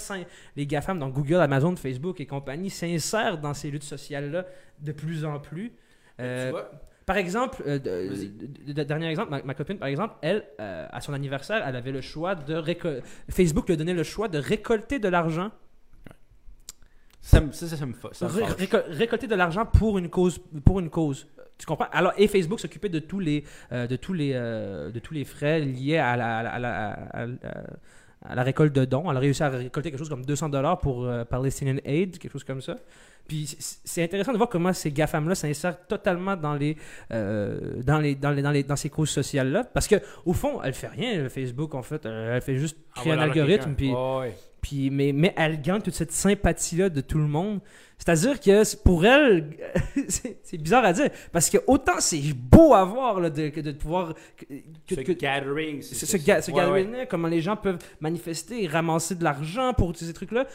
[SPEAKER 2] les GAFAM, donc Google, Amazon, Facebook et compagnie, s'insèrent dans ces luttes sociales-là de plus en plus. Euh,
[SPEAKER 1] tu vois?
[SPEAKER 2] Par exemple, euh, de- de- dernier exemple, ma, ma copine, par exemple, elle, euh, à son anniversaire, elle avait le choix de récolter. Facebook lui donnait le choix de récolter de l'argent.
[SPEAKER 1] Ça, ça, ça, ça me ça me
[SPEAKER 2] récol- récolter de l'argent pour une cause. Pour une cause. Tu comprends? Alors, et Facebook s'occupait de tous les, euh, de tous les, de tous les frais liés à la, à la- à la- à la- à la récolte de dons. Elle a réussi à récolter quelque chose comme 200 dollars pour euh, Palestinian Aid, quelque chose comme ça. Puis c'est intéressant de voir comment ces GAFAM-là s'insèrent totalement dans les, euh, dans les, dans les, dans les, dans ces causes sociales-là. Parce que au fond, elle fait rien, Facebook, en fait. Euh, Elle fait juste créer un
[SPEAKER 1] Envoie l'argent à
[SPEAKER 2] algorithme, puis
[SPEAKER 1] ouais.
[SPEAKER 2] Puis, mais, mais elle gagne toute cette sympathie-là de tout le monde. C'est-à-dire que pour elle, c'est bizarre à dire, parce que autant c'est beau à voir là, de, de pouvoir. Que,
[SPEAKER 1] Ce
[SPEAKER 2] que-
[SPEAKER 1] gathering.
[SPEAKER 2] ce,
[SPEAKER 1] c'est-
[SPEAKER 2] ce, ga- ce
[SPEAKER 1] ouais, ouais.
[SPEAKER 2] gathering-là, comment les gens peuvent manifester et ramasser de l'argent pour tous ces trucs-là.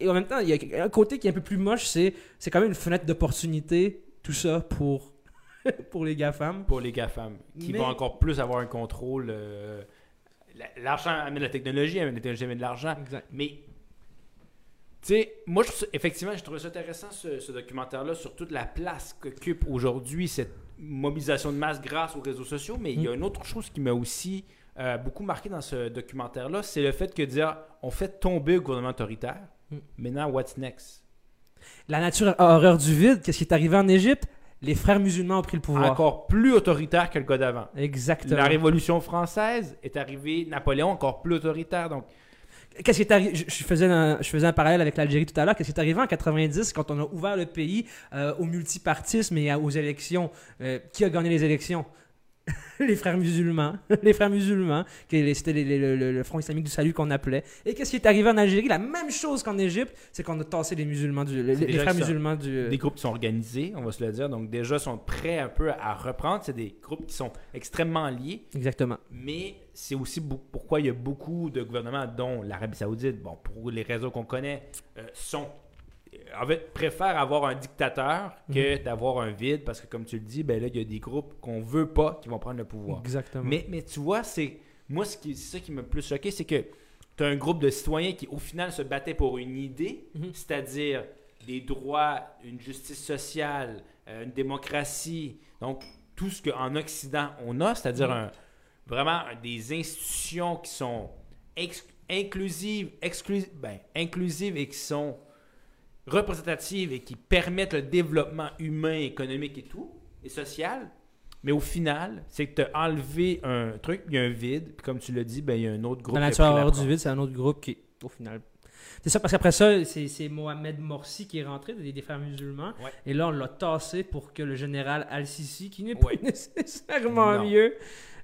[SPEAKER 2] Et en même temps, il y a un côté qui est un peu plus moche, c'est c'est quand même une fenêtre d'opportunité, tout ça, pour pour les GAFAM.
[SPEAKER 1] pour les GAFAM, qui
[SPEAKER 2] Mais-
[SPEAKER 1] vont encore plus avoir un contrôle. euh, L'argent amène la technologie, amène la technologie amène de l'argent. Mais, tu sais, moi, je effectivement, je trouve ça intéressant, ce, ce documentaire-là, sur toute la place qu'occupe aujourd'hui cette mobilisation de masse grâce aux réseaux sociaux. Mais il y a
[SPEAKER 2] Mm.
[SPEAKER 1] une autre chose qui m'a aussi euh, beaucoup marqué dans ce documentaire-là, c'est le fait que dire, on fait tomber le gouvernement autoritaire.
[SPEAKER 2] Mm.
[SPEAKER 1] Maintenant, what's next?
[SPEAKER 2] La nature a horreur du vide. Qu'est-ce qui est arrivé en Égypte? Les frères musulmans ont pris le pouvoir.
[SPEAKER 1] Encore plus autoritaire que le gars d'avant.
[SPEAKER 2] Exactement.
[SPEAKER 1] La Révolution française est arrivée, Napoléon encore plus autoritaire. Donc,
[SPEAKER 2] Qu'est-ce qui est arrivé je, faisais un, je faisais un parallèle avec l'Algérie tout à l'heure. Qu'est-ce qui est arrivé en 90 quand on a ouvert le pays euh, au multipartisme et à- aux élections? Euh, Qui a gagné les élections? Les frères musulmans. les frères musulmans. C'était le, Front islamique du salut qu'on appelait. Et qu'est-ce qui est arrivé en Algérie? La même chose qu'en Égypte, c'est qu'on a tassé les musulmans du, les, frères musulmans du.
[SPEAKER 1] des groupes qui sont organisés, on va se le dire. Donc, déjà, sont prêts un peu à reprendre. C'est des groupes qui sont extrêmement liés.
[SPEAKER 2] Exactement.
[SPEAKER 1] Mais c'est aussi pourquoi il y a beaucoup de gouvernements, dont l'Arabie Saoudite, bon, pour les réseaux qu'on connaît, euh, sont. En fait, préfèrent avoir un dictateur que d'avoir un vide, parce que comme tu le dis, ben là, il y a des groupes qu'on veut pas qui vont prendre le pouvoir.
[SPEAKER 2] Exactement.
[SPEAKER 1] Mais, mais tu vois, c'est moi, ce qui, ça qui m'a le plus choqué, c'est que tu as un groupe de citoyens qui, au final, se battaient pour une idée,
[SPEAKER 2] Mhm.
[SPEAKER 1] c'est-à-dire des droits, une justice sociale, euh, une démocratie. Donc, tout ce qu'en Occident, on a, c'est-à dire
[SPEAKER 2] Mhm.
[SPEAKER 1] un- vraiment des institutions qui sont ex- inclusives, exclu- ben, inclusives et qui sont représentatives et qui permettent le développement humain, économique et tout, et social. Mais au final, c'est que tu as enlevé un truc, il y a un vide, puis comme tu l'as dit, ben, il y a un autre groupe
[SPEAKER 2] La
[SPEAKER 1] qui a
[SPEAKER 2] nature
[SPEAKER 1] pris la
[SPEAKER 2] hors du vide, c'est un autre groupe qui, au final. C'est ça, parce qu'après ça, c'est c'est Mohamed Morsi qui est rentré, des, des frères musulmans.
[SPEAKER 1] Ouais.
[SPEAKER 2] Et là, on l'a tassé pour que le général Al-Sisi, qui n'est
[SPEAKER 1] Ouais.
[SPEAKER 2] pas nécessairement
[SPEAKER 1] Non.
[SPEAKER 2] mieux,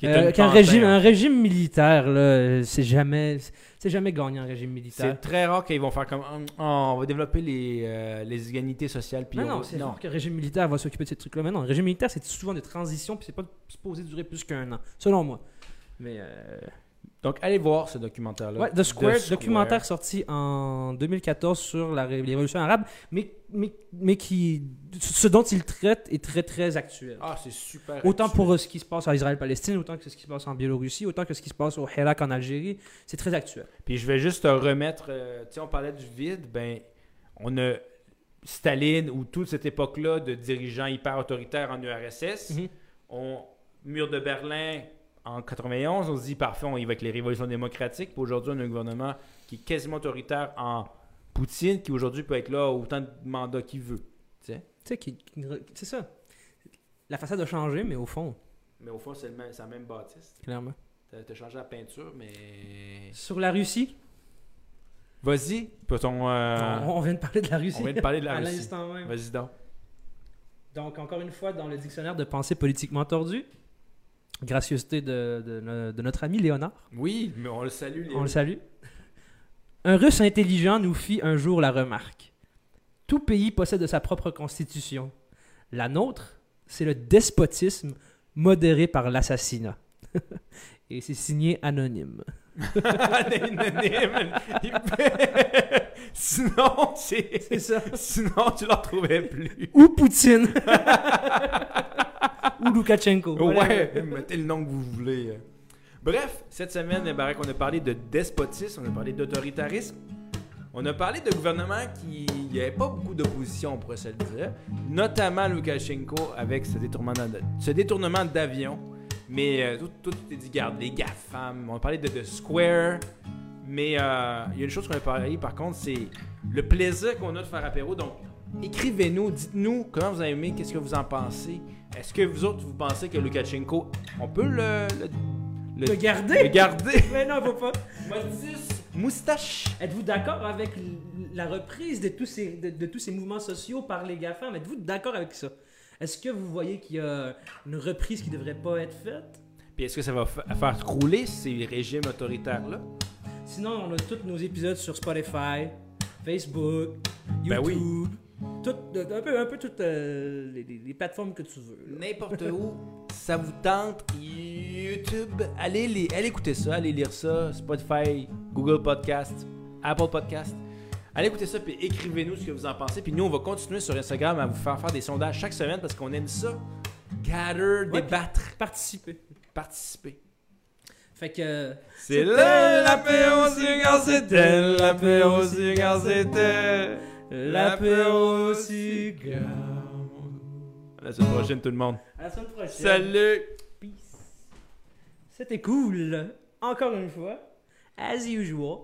[SPEAKER 2] euh, qu'un régime, un régime militaire, là, c'est jamais, c'est jamais gagnant un régime militaire.
[SPEAKER 1] C'est très rare qu'ils vont faire comme Oh, on va développer les, euh, les égalités sociales. Puis
[SPEAKER 2] Non,
[SPEAKER 1] on
[SPEAKER 2] non, c'est rare qu'un régime militaire va s'occuper de ces trucs-là. Mais non, un régime militaire, c'est souvent des transitions, puis c'est pas supposé durer plus qu'un an, selon moi. Mais euh,
[SPEAKER 1] Donc, allez voir ce documentaire-là.
[SPEAKER 2] Ouais, The Square,
[SPEAKER 1] The
[SPEAKER 2] documentaire sorti en 2014 sur la ré- les révolutions arabes, mais, mais, mais qui, ce dont il traite est très très actuel.
[SPEAKER 1] Ah, c'est super.
[SPEAKER 2] autant
[SPEAKER 1] actuel.
[SPEAKER 2] pour euh, ce qui se passe en Israël-Palestine, autant que ce qui se passe en Biélorussie, autant que ce qui se passe au Hirak en Algérie, c'est très actuel.
[SPEAKER 1] Puis je vais juste te remettre. euh, tu sais, on parlait du vide. Ben, on a Staline ou toute cette époque-là de dirigeants hyper autoritaires en URSS.
[SPEAKER 2] Mhm.
[SPEAKER 1] On, mur de Berlin en 91, on se dit parfait, on y va avec les révolutions démocratiques. Puis aujourd'hui, on a un gouvernement qui est quasiment autoritaire en Poutine, qui aujourd'hui peut être là autant de mandats qu'il veut. tu sais.
[SPEAKER 2] C'est ça. La façade a changé, mais au fond,
[SPEAKER 1] Mais au fond, c'est le même- la même bâtisse.
[SPEAKER 2] clairement.
[SPEAKER 1] T'as changé la peinture, mais.
[SPEAKER 2] Sur la Russie,
[SPEAKER 1] Vas-y, peut-on. euh,
[SPEAKER 2] on, on vient de parler de la Russie.
[SPEAKER 1] on vient de parler de la Russie. Vas-y donc.
[SPEAKER 2] Donc, encore une fois, dans le dictionnaire de pensée politiquement tordue, gracieuseté de, de no- de notre ami Léonard.
[SPEAKER 1] Oui, mais on le salue.
[SPEAKER 2] On le salue. Un Russe intelligent nous fit un jour la remarque. Tout pays possède sa propre constitution. La nôtre, c'est le despotisme modéré par l'assassinat. Et c'est signé anonyme.
[SPEAKER 1] Anonyme. Sinon, c'est.
[SPEAKER 2] Ça.
[SPEAKER 1] Sinon, tu l'en retrouvais plus.
[SPEAKER 2] Ou Poutine. Ou Loukachenko.
[SPEAKER 1] Ouais, mettez le nom que vous voulez. Bref, cette semaine, eh, Barack, on a parlé de despotisme, on a parlé d'autoritarisme. On a parlé de gouvernement qui il n'y avait pas beaucoup d'opposition, on pourrait se le dire. Notamment Loukachenko avec ce détournement ce détournement d'avion. Mais euh, tout, tout est dit, garde, les GAFAM. On a parlé de, de Square. Mais euh, il y a une chose qu'on a parlé par contre, c'est le plaisir qu'on a de faire apéro. Donc, écrivez-nous, dites-nous comment vous avez aimé, qu'est-ce que vous en pensez. Est-ce que vous autres, vous pensez que Lukashenko, on peut le, le,
[SPEAKER 2] Le garder?
[SPEAKER 1] le garder?
[SPEAKER 2] Mais non, faut pas.
[SPEAKER 1] Moustache
[SPEAKER 2] Êtes-vous d'accord avec la reprise de tous ces, de, de tous ces mouvements sociaux par les GAFAM? Êtes-vous d'accord avec ça? Est-ce que vous voyez qu'il y a une reprise qui devrait pas être faite?
[SPEAKER 1] Puis est-ce que ça va fa- faire crouler ces régimes autoritaires-là?
[SPEAKER 2] Sinon, on a tous nos épisodes sur Spotify, Facebook,
[SPEAKER 1] Ben oui.
[SPEAKER 2] Tout- un peu, un peu toutes euh, les, plateformes que tu veux.
[SPEAKER 1] N'importe où, ça vous tente, YouTube, allez, les, allez écouter ça, allez lire ça, Spotify, Google Podcast, Apple Podcast. Allez écouter ça, puis écrivez-nous ce que vous en pensez. Puis nous, on va continuer sur Instagram à vous faire faire des sondages chaque semaine parce qu'on aime ça. gather,
[SPEAKER 2] Ouais,
[SPEAKER 1] débattre,
[SPEAKER 2] Participer.
[SPEAKER 1] participer.
[SPEAKER 2] Fait que.
[SPEAKER 1] C'est
[SPEAKER 2] C'était
[SPEAKER 1] l'apéro c'était l'apéro c'était
[SPEAKER 2] L'apéro cigare.
[SPEAKER 1] À la semaine prochaine, tout le monde.
[SPEAKER 2] À la semaine prochaine.
[SPEAKER 1] Salut!
[SPEAKER 2] Peace. C'était cool. Encore une fois. As usual.